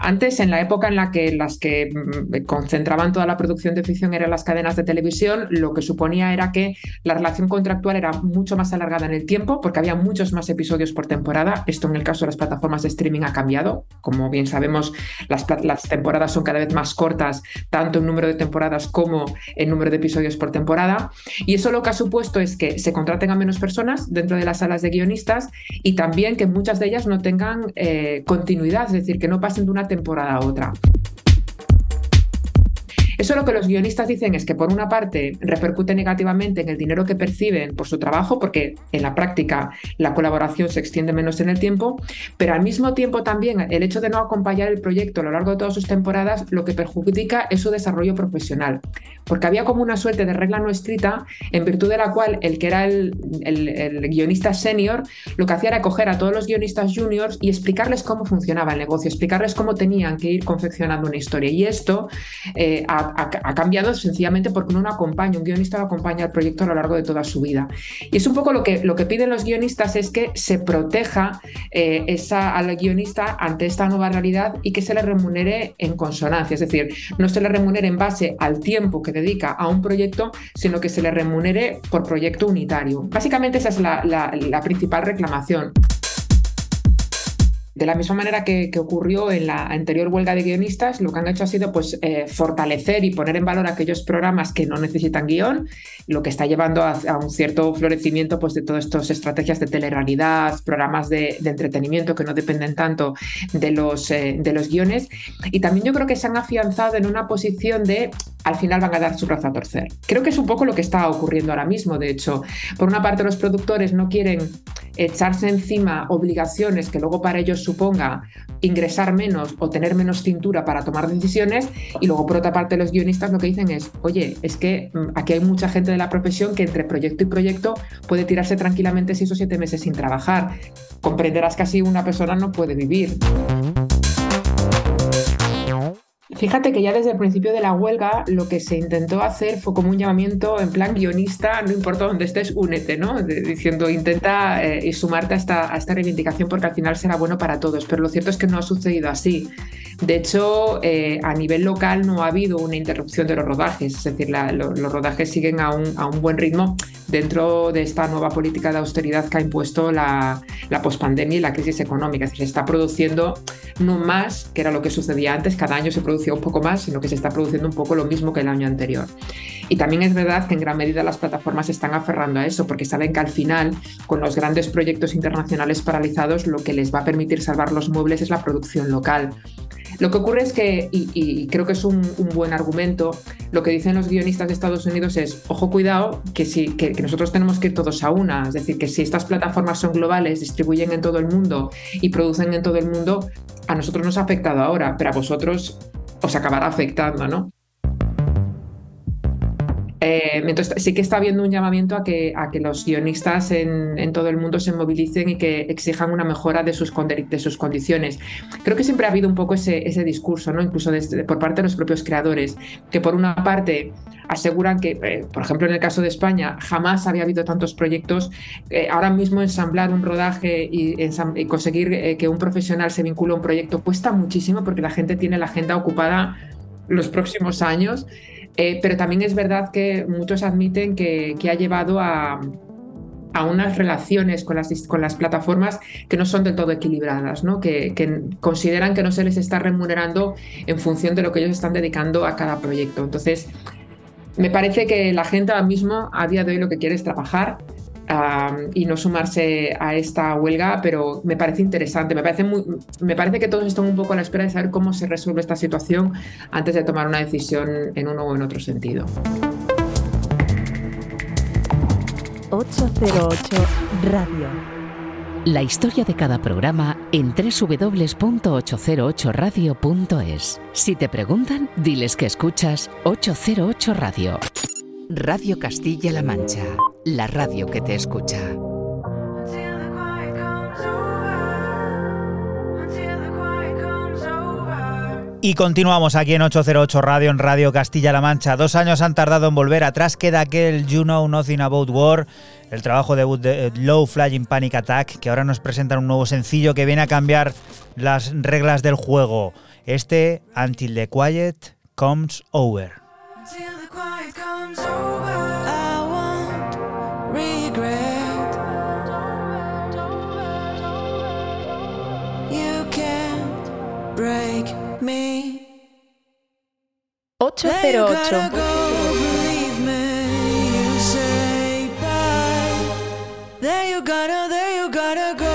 Antes, en la época en la que las que mm, concentraban toda la producción de ficción eran las cadenas de televisión, lo que suponía era que la relación contractual era mucho más alargada en el tiempo porque había muchos más episodios por temporada. Esto en el caso de las plataformas de streaming ha cambiado. Como bien sabemos, las, temporadas son cada vez más cortas, tanto en número de temporadas como en número de episodios por temporada. Y eso lo que ha supuesto es que se contraten a menos personas dentro de las salas de guionistas y también que muchas de ellas no tengan eh, continuidad, es decir, que no pasen de una temporada a otra. Eso lo que los guionistas dicen es que por una parte repercute negativamente en el dinero que perciben por su trabajo, porque en la práctica la colaboración se extiende menos en el tiempo, pero al mismo tiempo también el hecho de no acompañar el proyecto a lo largo de todas sus temporadas lo que perjudica es su desarrollo profesional, porque había como una suerte de regla no escrita en virtud de la cual el que era el, el, el guionista senior lo que hacía era coger a todos los guionistas juniors y explicarles cómo funcionaba el negocio, explicarles cómo tenían que ir confeccionando una historia. Y esto eh, ha, ha, cambiado sencillamente porque uno no acompaña, un guionista no acompaña al proyecto a lo largo de toda su vida. Y es un poco lo que, lo que piden los guionistas es que se proteja eh, esa, al guionista ante esta nueva realidad y que se le remunere en consonancia, es decir, no se le remunere en base al tiempo que dedica a un proyecto, sino que se le remunere por proyecto unitario. Básicamente esa es la principal reclamación. De la misma manera que, que, ocurrió en la anterior huelga de guionistas, lo que han hecho ha sido pues, eh, fortalecer y poner en valor aquellos programas que no necesitan guion, lo que está llevando a, a un cierto florecimiento pues, de todas estas estrategias de telerrealidad, programas de, de, entretenimiento que no dependen tanto de los, eh, de los guiones. Y también yo creo que se han afianzado en una posición de al final van a dar su brazo a torcer. Creo que es un poco lo que está ocurriendo ahora mismo, de hecho. Por una parte, los productores no quieren echarse encima obligaciones que luego para ellos suponga ingresar menos o tener menos cintura para tomar decisiones y luego por otra parte los guionistas lo que dicen es, oye, es que aquí hay mucha gente de la profesión que entre proyecto y proyecto puede tirarse tranquilamente seis o siete meses sin trabajar. Comprenderás que así una persona no puede vivir. Fíjate que ya desde el principio de la huelga lo que se intentó hacer fue como un llamamiento en plan guionista, no importa dónde estés, únete, ¿no? De, diciendo intenta eh, sumarte a esta, a esta reivindicación porque al final será bueno para todos, pero lo cierto es que no ha sucedido así. De hecho, eh, a nivel local no ha habido una interrupción de los rodajes, es decir, la, lo, los rodajes siguen a un, a un, buen ritmo dentro de esta nueva política de austeridad que ha impuesto la, la pospandemia y la crisis económica. Es decir, se está produciendo no más, que era lo que sucedía antes, cada año se producía un poco más, sino que se está produciendo un poco lo mismo que el año anterior. Y también es verdad que en gran medida las plataformas se están aferrando a eso, porque saben que al final, con los grandes proyectos internacionales paralizados, lo que les va a permitir salvar los muebles es la producción local. Lo que ocurre es que, y, creo que es un, buen argumento, lo que dicen los guionistas de Estados Unidos es, ojo cuidado, que, si, que, nosotros tenemos que ir todos a una, es decir, que si estas plataformas son globales, distribuyen en todo el mundo y producen en todo el mundo, a nosotros nos ha afectado ahora, pero a vosotros os acabará afectando, ¿no? Eh, entonces sí que está habiendo un llamamiento a que, a que los guionistas en, en, todo el mundo se movilicen y que exijan una mejora de sus, de sus condiciones. Creo que siempre ha habido un poco ese, ese discurso, ¿no? incluso desde, por parte de los propios creadores, que por una parte aseguran que, eh, por ejemplo, en el caso de España, jamás había habido tantos proyectos. Eh, ahora mismo ensamblar un rodaje y, y conseguir eh, que un profesional se vincule a un proyecto cuesta muchísimo porque la gente tiene la agenda ocupada los próximos años. Eh, pero también es verdad que muchos admiten que, que ha llevado a, a, unas relaciones con las, con las plataformas que no son del todo equilibradas, ¿no? Que, que, consideran que no se les está remunerando en función de lo que ellos están dedicando a cada proyecto. Entonces, me parece que la gente ahora mismo, a día de hoy, lo que quiere es trabajar, Y no sumarse a esta huelga, pero me parece interesante. Me parece, muy, me parece que todos están un poco a la espera de saber cómo se resuelve esta situación antes de tomar una decisión en uno o en otro sentido. 808 Radio. La historia de cada programa en www.808radio.es. Si te preguntan, diles que escuchas 808 Radio. Radio Castilla-La Mancha, la radio que te escucha. Y continuamos aquí en 808 Radio, en Radio Castilla-La Mancha. Dos años han tardado en volver. Atrás queda aquel You Know Nothing About War, el trabajo debut de eh, Low Flying Panic Attack, que ahora nos presentan un nuevo sencillo que viene a cambiar las reglas del juego. Este, Until the Quiet Comes Over. Until the quiet comes over, I won't regret. You can't break me. 808. Believe me, you say bye. There you gotta, there you gotta go.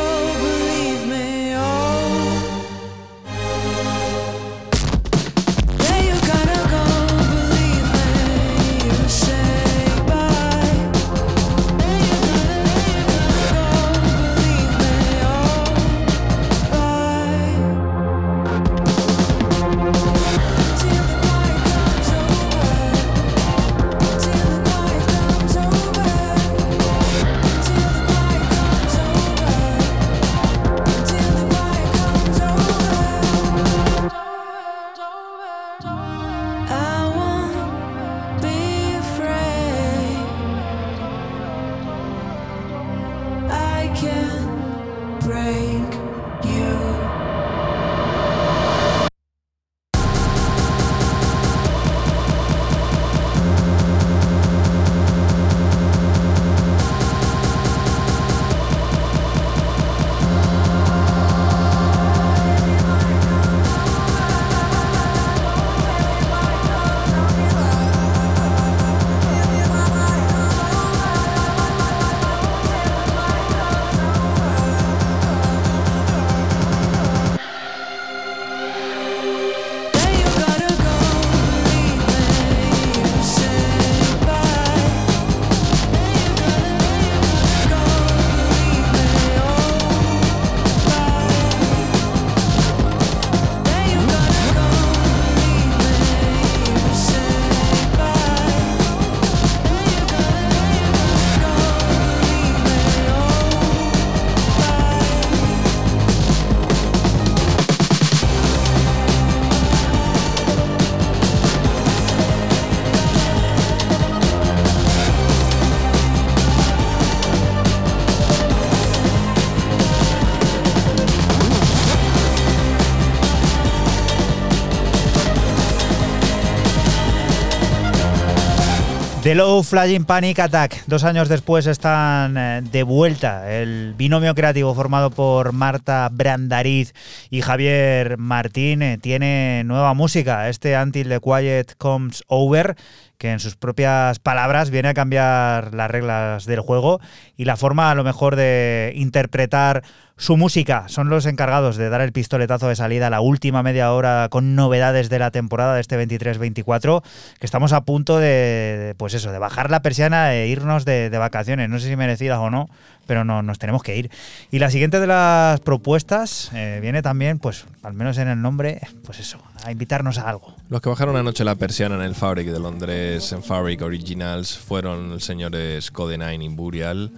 The Low Flying Panic Attack. Dos años después están eh, de vuelta. El binomio creativo formado por Marta Brandariz y Javier Martín tiene nueva música. Este Until the Quiet Comes Over, que en sus propias palabras viene a cambiar las reglas del juego y la forma a lo mejor de interpretar su música. Son los encargados de dar el pistoletazo de salida a la última media hora con novedades de la temporada de este 23-24, que estamos a punto de, pues eso, de bajar la persiana e irnos de, vacaciones. No sé si merecidas o no, pero no, nos tenemos que ir. Y la siguiente de las propuestas eh, viene también, pues al menos en el nombre, pues eso, a invitarnos a algo. Los que bajaron anoche la persiana en el Fabric de Londres, en Fabric Originals, fueron los señores Code9 y Burial,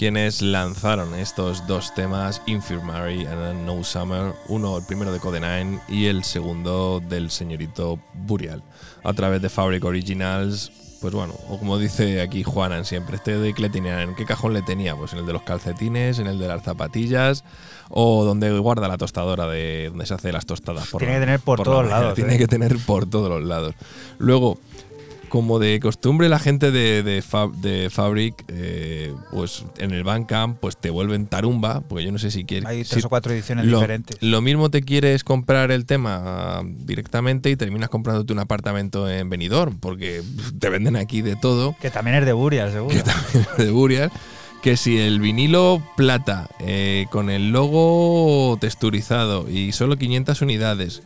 quienes lanzaron estos dos temas, Infirmary and No Summer, uno el primero de Code9 y el segundo del señorito Burial, a través de Fabric Originals. Pues bueno, o como dice aquí Juanan siempre, este de que le tenía, ¿en qué cajón le tenía? Pues en el de los calcetines, en el de las zapatillas o donde guarda la tostadora de donde se hace las tostadas. Por Tiene la- que tener por todos lados, Tiene ¿eh? que tener por todos los lados. Luego, como de costumbre, la gente de, de, Fab- de Fabric, eh, pues en el Bandcamp, pues te vuelven tarumba, porque yo no sé si quieres. Hay si- tres o cuatro ediciones lo, diferentes. Lo mismo te quieres comprar el tema ah, directamente y terminas comprándote un apartamento en Benidorm, porque te venden aquí de todo Que también es de Burial, seguro. de Burial, que si el vinilo plata eh, con el logo texturizado y solo 500 unidades,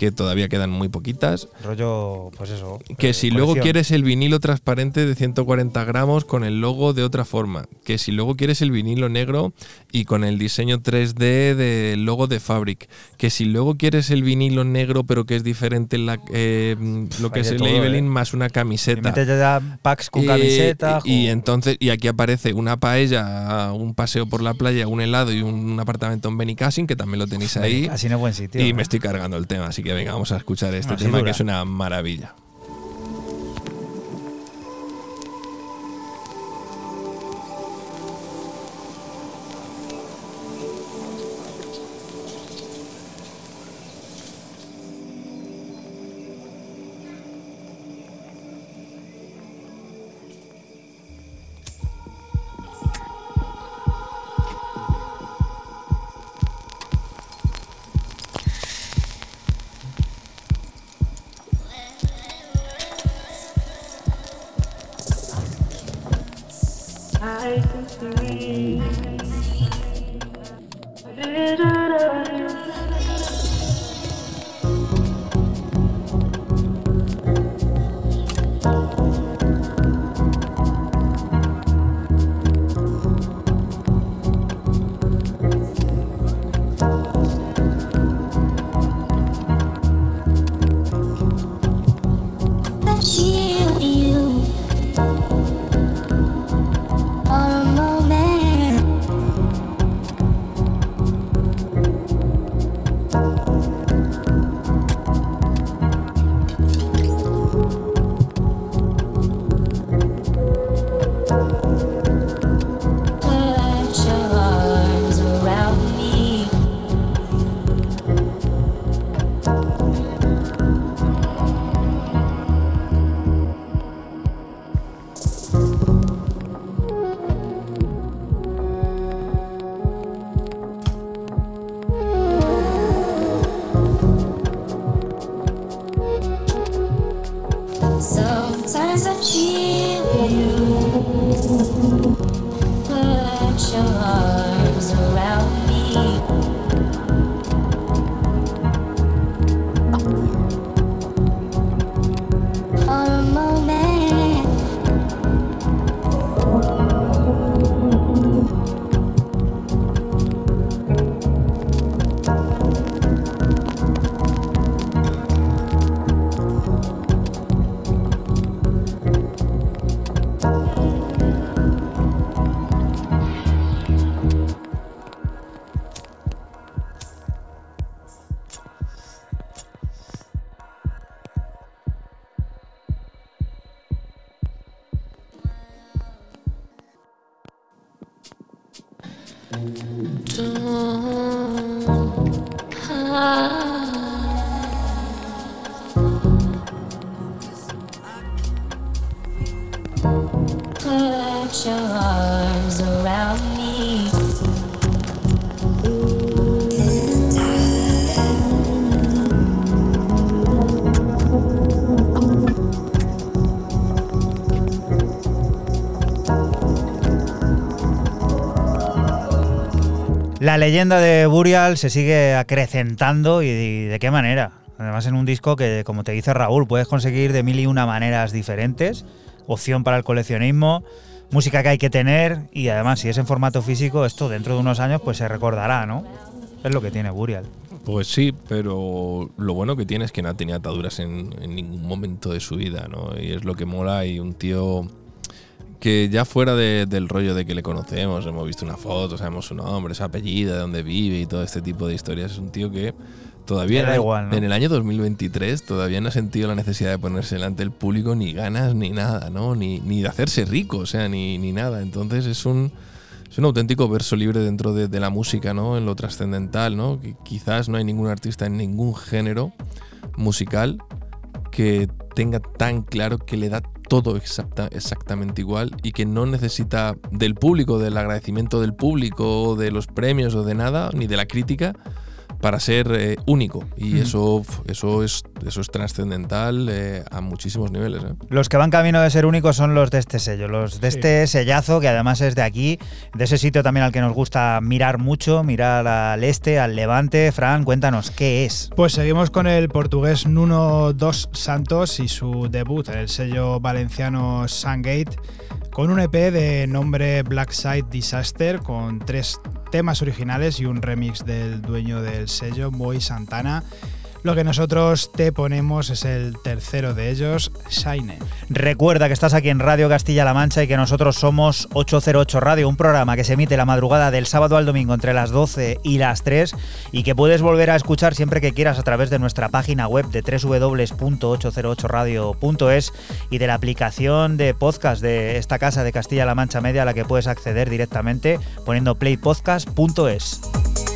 que todavía quedan muy poquitas. Rollo, pues eso. Que eh, si luego quieres el vinilo transparente de 140 gramos con el logo de otra forma. Que si luego quieres el vinilo negro y con el diseño 3D del logo de Fabric. Que si luego quieres el vinilo negro pero que es diferente la, eh, lo hay que es el todo, labeling ¿eh? más una Y camiseta. metes ya packs con Y- camiseta. Y, y entonces, y aquí aparece una paella, un paseo por la playa, un helado y un apartamento en Benicassin, que también lo tenéis ahí. Así no es buen sitio. Y me estoy cargando el tema, así que venga, vamos a escuchar este tema que es una maravilla. La leyenda de Burial se sigue acrecentando y de qué manera. Además en un disco que, como te dice Raúl, puedes conseguir de mil y una maneras diferentes. Opción para el coleccionismo, música que hay que tener y además si es en formato físico, esto dentro de unos años pues se recordará, ¿no? Es lo que tiene Burial. Pues sí, pero lo bueno que tiene es que no tenía ataduras en, en ningún momento de su vida, ¿no? Y es lo que mola y un tío que ya fuera de- del rollo de que le conocemos, hemos visto una foto, sabemos su nombre, su apellido, de dónde vive y todo este tipo de historias, es un tío que todavía en, el- igual, ¿no? en el año 2023 todavía no ha sentido la necesidad de ponerse delante del público ni ganas ni nada, ¿no? Ni, ni de hacerse rico, o sea, ni, ni nada. Entonces es un, es un auténtico verso libre dentro de, de la música, ¿no? En lo trascendental, ¿no? Que quizás no hay ningún artista en ningún género musical que tenga tan claro que le da todo exacta- exactamente igual y que no necesita del público, del agradecimiento del público, de los premios o de nada, ni de la crítica, para ser eh, único. Y Ujú. eso, eso es, eso es trascendental eh, a muchísimos niveles. ¿eh? Los que van camino de ser únicos son los de este sello, los de Sí. este sellazo que además es de aquí, de ese sitio también al que nos gusta mirar mucho, mirar al este, al levante. Fran, cuéntanos, ¿qué es? Pues seguimos con el portugués Nuno dos Santos y su debut en el sello valenciano Sungate con un EP de nombre Black Side Disaster con tres temas originales y un remix del dueño del sello, Boy Santana. Lo que nosotros te ponemos es el tercero de ellos, Shine. Recuerda que estás aquí en Radio Castilla-La Mancha y que nosotros somos 808 Radio, un programa que se emite la madrugada del sábado al domingo entre las 12 y las 3 y que puedes volver a escuchar siempre que quieras a través de nuestra página web de www.808radio.es y de la aplicación de podcast de esta casa de Castilla-La Mancha Media a la que puedes acceder directamente poniendo playpodcast.es.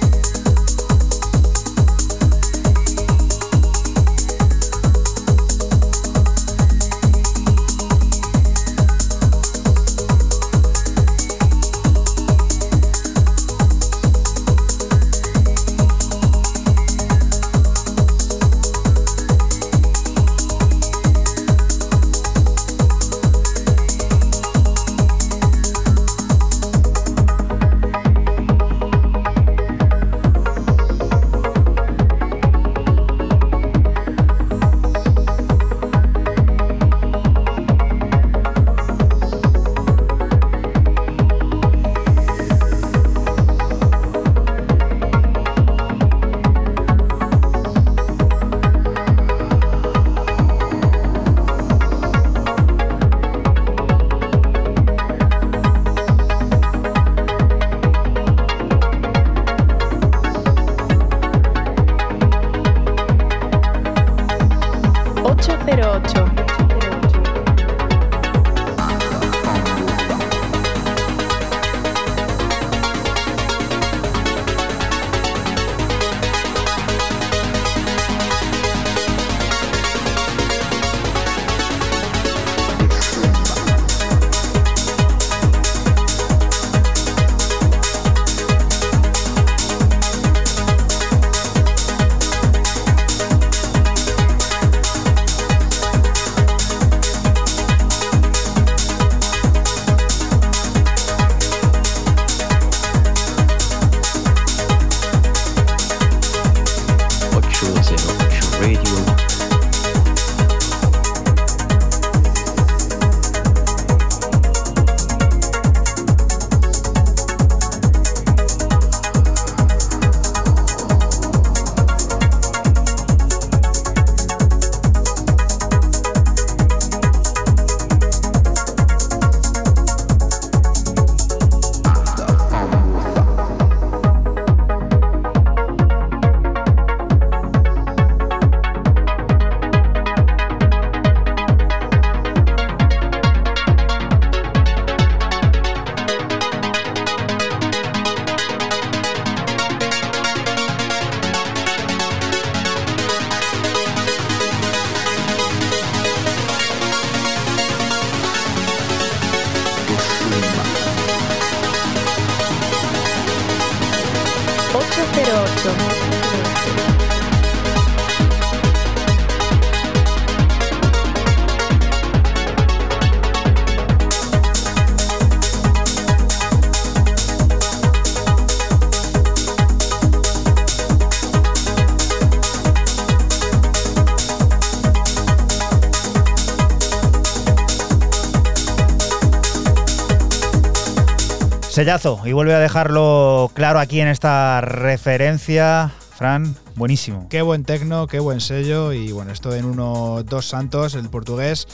Y vuelve a dejarlo claro aquí en esta referencia. Fran, buenísimo. Qué buen tecno, qué buen sello y bueno, esto en uno dos santos, el portugués.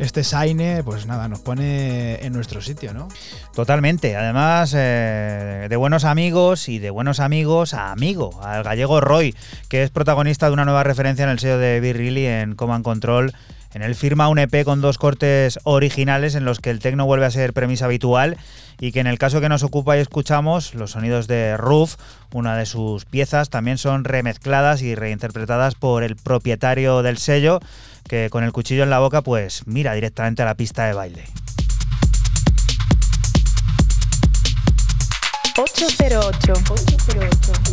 Este Saine, pues nada, nos pone en nuestro sitio, ¿no? Totalmente. Además, eh, de buenos amigos y de buenos amigos a amigo, al gallego Roy, que es protagonista de una nueva referencia en el sello de Be Really en Command Control. En él firma un EP con dos cortes originales en los que el tecno vuelve a ser premisa habitual y que en el caso que nos ocupa y escuchamos, los sonidos de Roof, una de sus piezas, también son remezcladas y reinterpretadas por el propietario del sello, que con el cuchillo en la boca pues mira directamente a la pista de baile. 808. 808.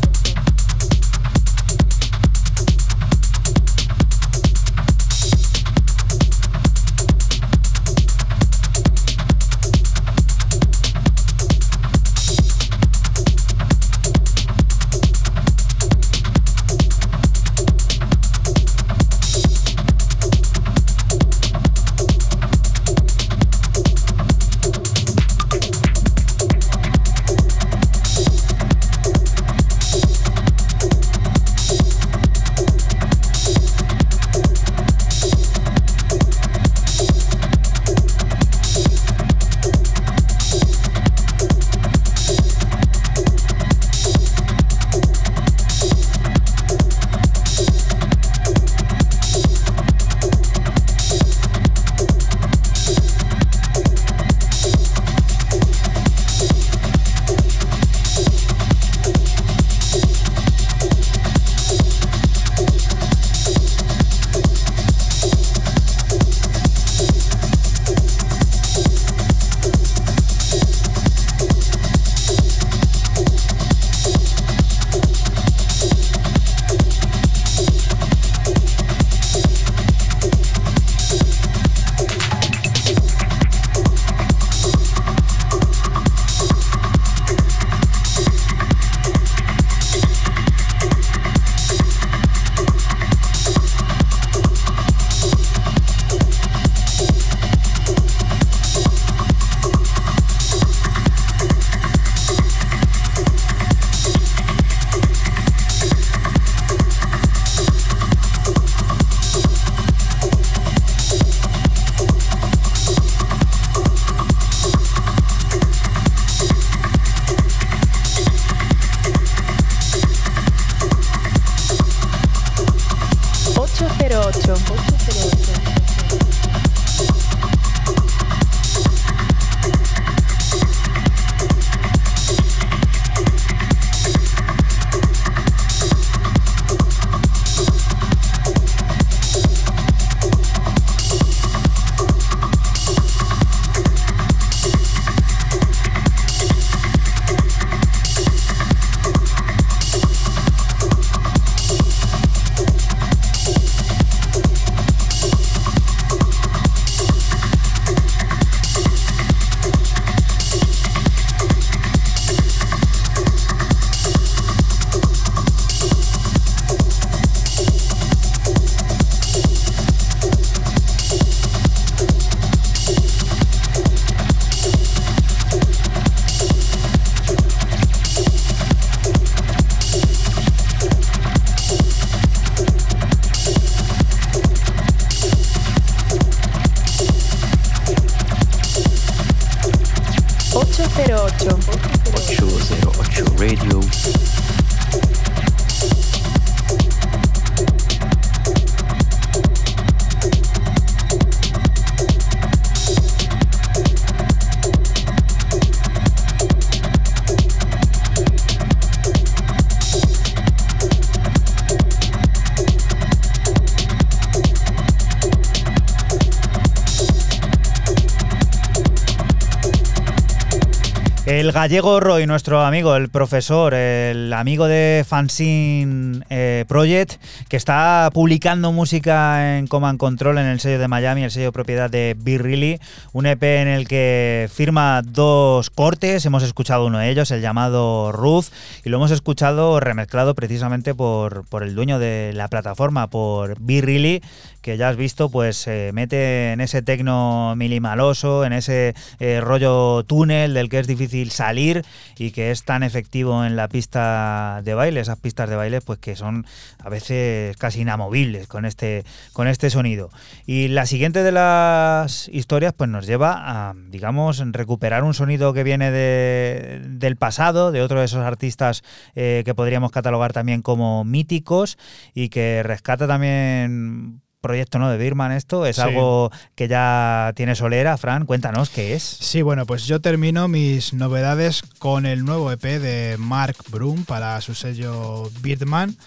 Gallego Roy, nuestro amigo, el profesor, el amigo de Fanzine eh, Project, que está publicando música en Command Control en el sello de Miami, el sello propiedad de Be un EP en el que firma dos cortes, hemos escuchado uno de ellos, el llamado Ruth, y lo hemos escuchado remezclado precisamente por, por el dueño de la plataforma, por Be Really, que ya has visto, pues se mete en ese tecno minimaloso, en ese eh, rollo túnel del que es difícil salir y que es tan efectivo en la pista de baile, esas pistas de baile, pues que son a veces casi inamovibles con este, con este sonido. Y la siguiente de las historias, pues nos lleva a, digamos, recuperar un sonido que viene de- del pasado, de otro de esos artistas eh, que podríamos catalogar también como míticos y que rescata también proyecto ¿no? de Birman esto, es Sí. algo que ya tiene solera, Fran, cuéntanos qué es. Sí, bueno, pues yo termino mis novedades con el nuevo EP de Mark Broom para su sello Birdman,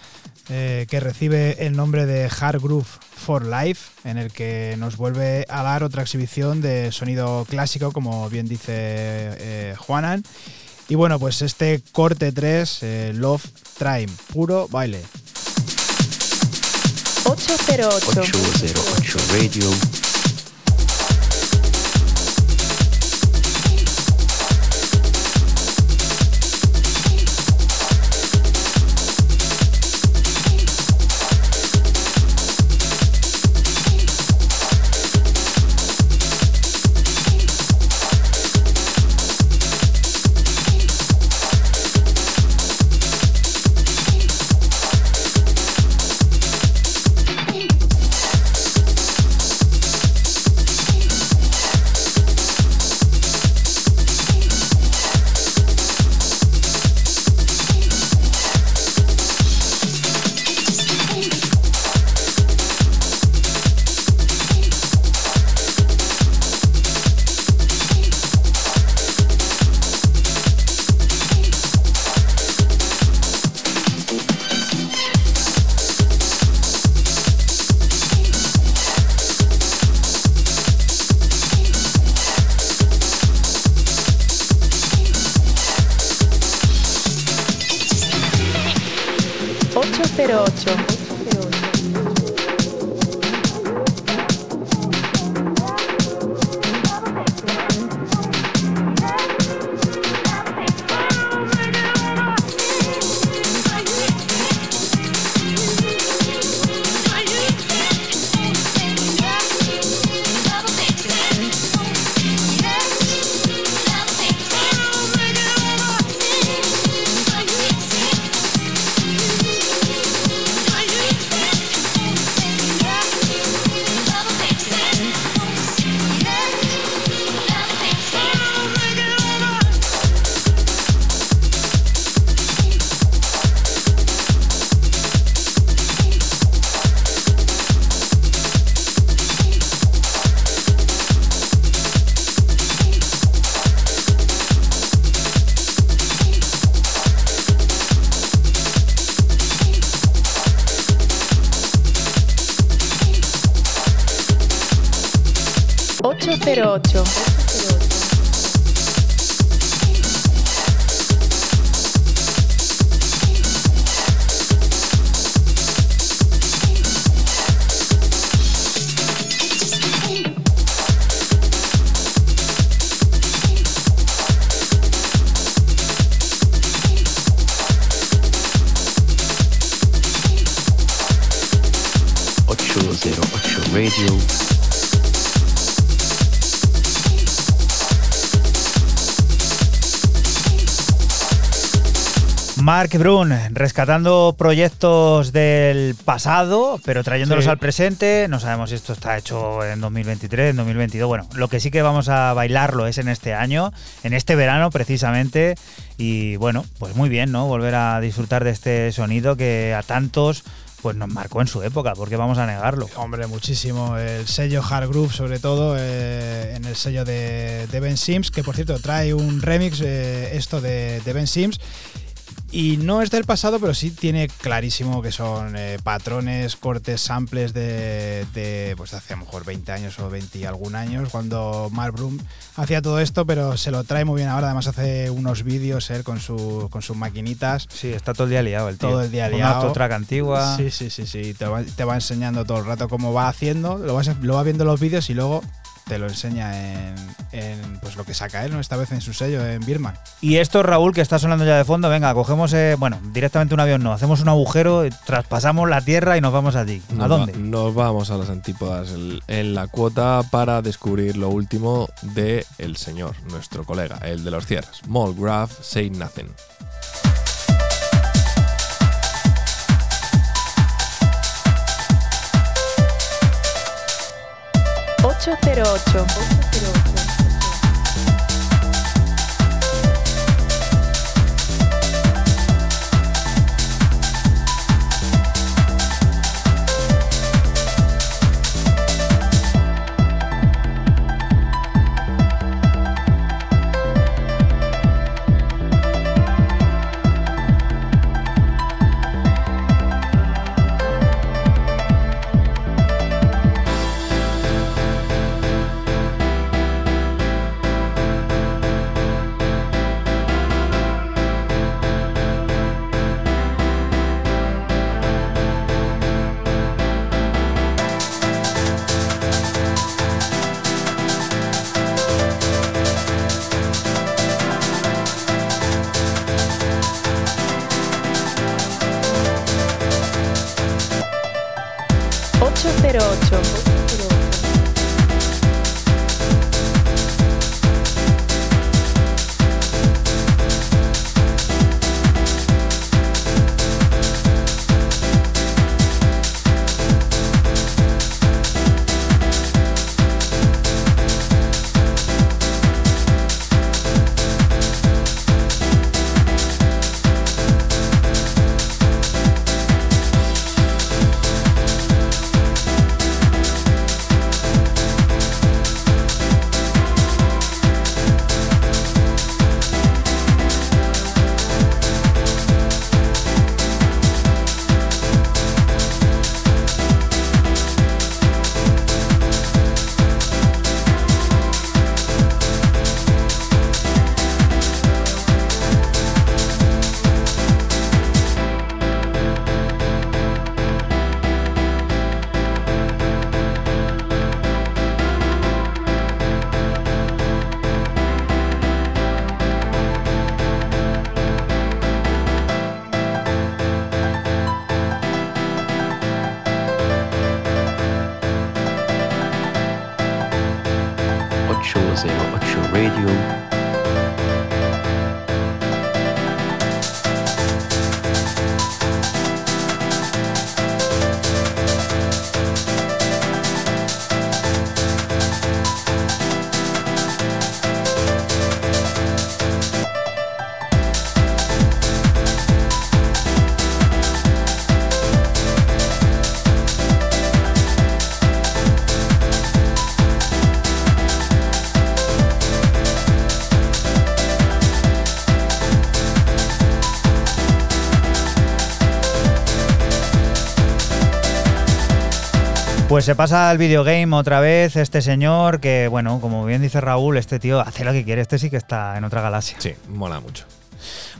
eh, que recibe el nombre de Hard Groove for Life, en el que nos vuelve a dar otra exhibición de sonido clásico, como bien dice eh, Juanan. Y bueno, pues este corte 3, eh, Love Time, puro baile. 808. 808 Radio. Mark Brun, rescatando proyectos del pasado, pero trayéndolos Sí. al presente. No sabemos si esto está hecho en 2023, en 2022. Bueno, lo que sí que vamos a bailarlo es en este año, en este verano precisamente. Y bueno, pues muy bien, ¿no? Volver a disfrutar de este sonido que a tantos pues nos marcó en su época, porque vamos a negarlo. Hombre, muchísimo. El sello Hard Groove, sobre todo, eh, en el sello de, de Ben Sims, que por cierto trae un remix, eh, esto de, de Ben Sims. Y no es del pasado, pero sí tiene clarísimo que son eh, patrones, cortes, samples de, de, pues hace a lo mejor 20 años o 20 y algún años, cuando Mark Broom hacía todo esto, pero se lo trae muy bien ahora. Además hace unos vídeos él con, su, con sus maquinitas. Sí, está todo el día liado el tío. Todo el día liado. Una autotrack antigua. Sí, sí, sí, sí. Te va, te va enseñando todo el rato cómo va haciendo, lo, vas, lo va viendo en los vídeos y luego te lo enseña en, en, pues lo que saca él, ¿no? Esta vez en su sello, en Birman. Y esto, Raúl, que está sonando ya de fondo, venga, cogemos, eh, bueno, directamente un avión no, hacemos un agujero, traspasamos la tierra y nos vamos allí. ¿A Nos dónde? va- nos vamos a las antípodas el- en la cuota para descubrir lo último de el señor, nuestro colega, el de los cierres. Molgraph Say Nothing. 808.808 Radio. Pues se pasa al videogame otra vez este señor que, bueno, como bien dice Raúl, este tío hace lo que quiere, este sí que está en otra galaxia. Sí, mola mucho.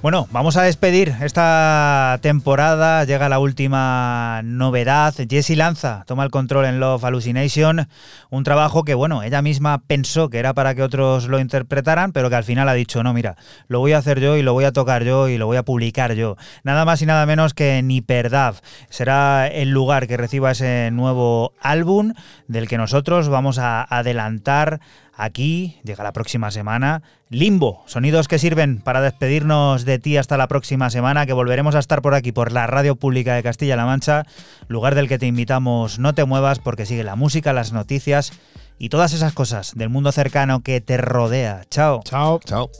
Bueno, vamos a despedir esta temporada. Llega la última novedad. Jessie Lanza toma el control en Love Hallucination. Un trabajo que, bueno, ella misma pensó que era para que otros lo interpretaran, pero que al final ha dicho, no, mira, lo voy a hacer yo y lo voy a tocar yo y lo voy a publicar yo. Nada más y nada menos que Niperdav. Será el lugar que reciba ese nuevo álbum del que nosotros vamos a adelantar Aquí llega la próxima semana. Limbo, sonidos que sirven para despedirnos de ti hasta la próxima semana, que volveremos a estar por aquí, por la Radio Pública de Castilla-La Mancha, lugar del que te invitamos, no te muevas porque sigue la música, las noticias y todas esas cosas del mundo cercano que te rodea. Chao. Chao. Chao.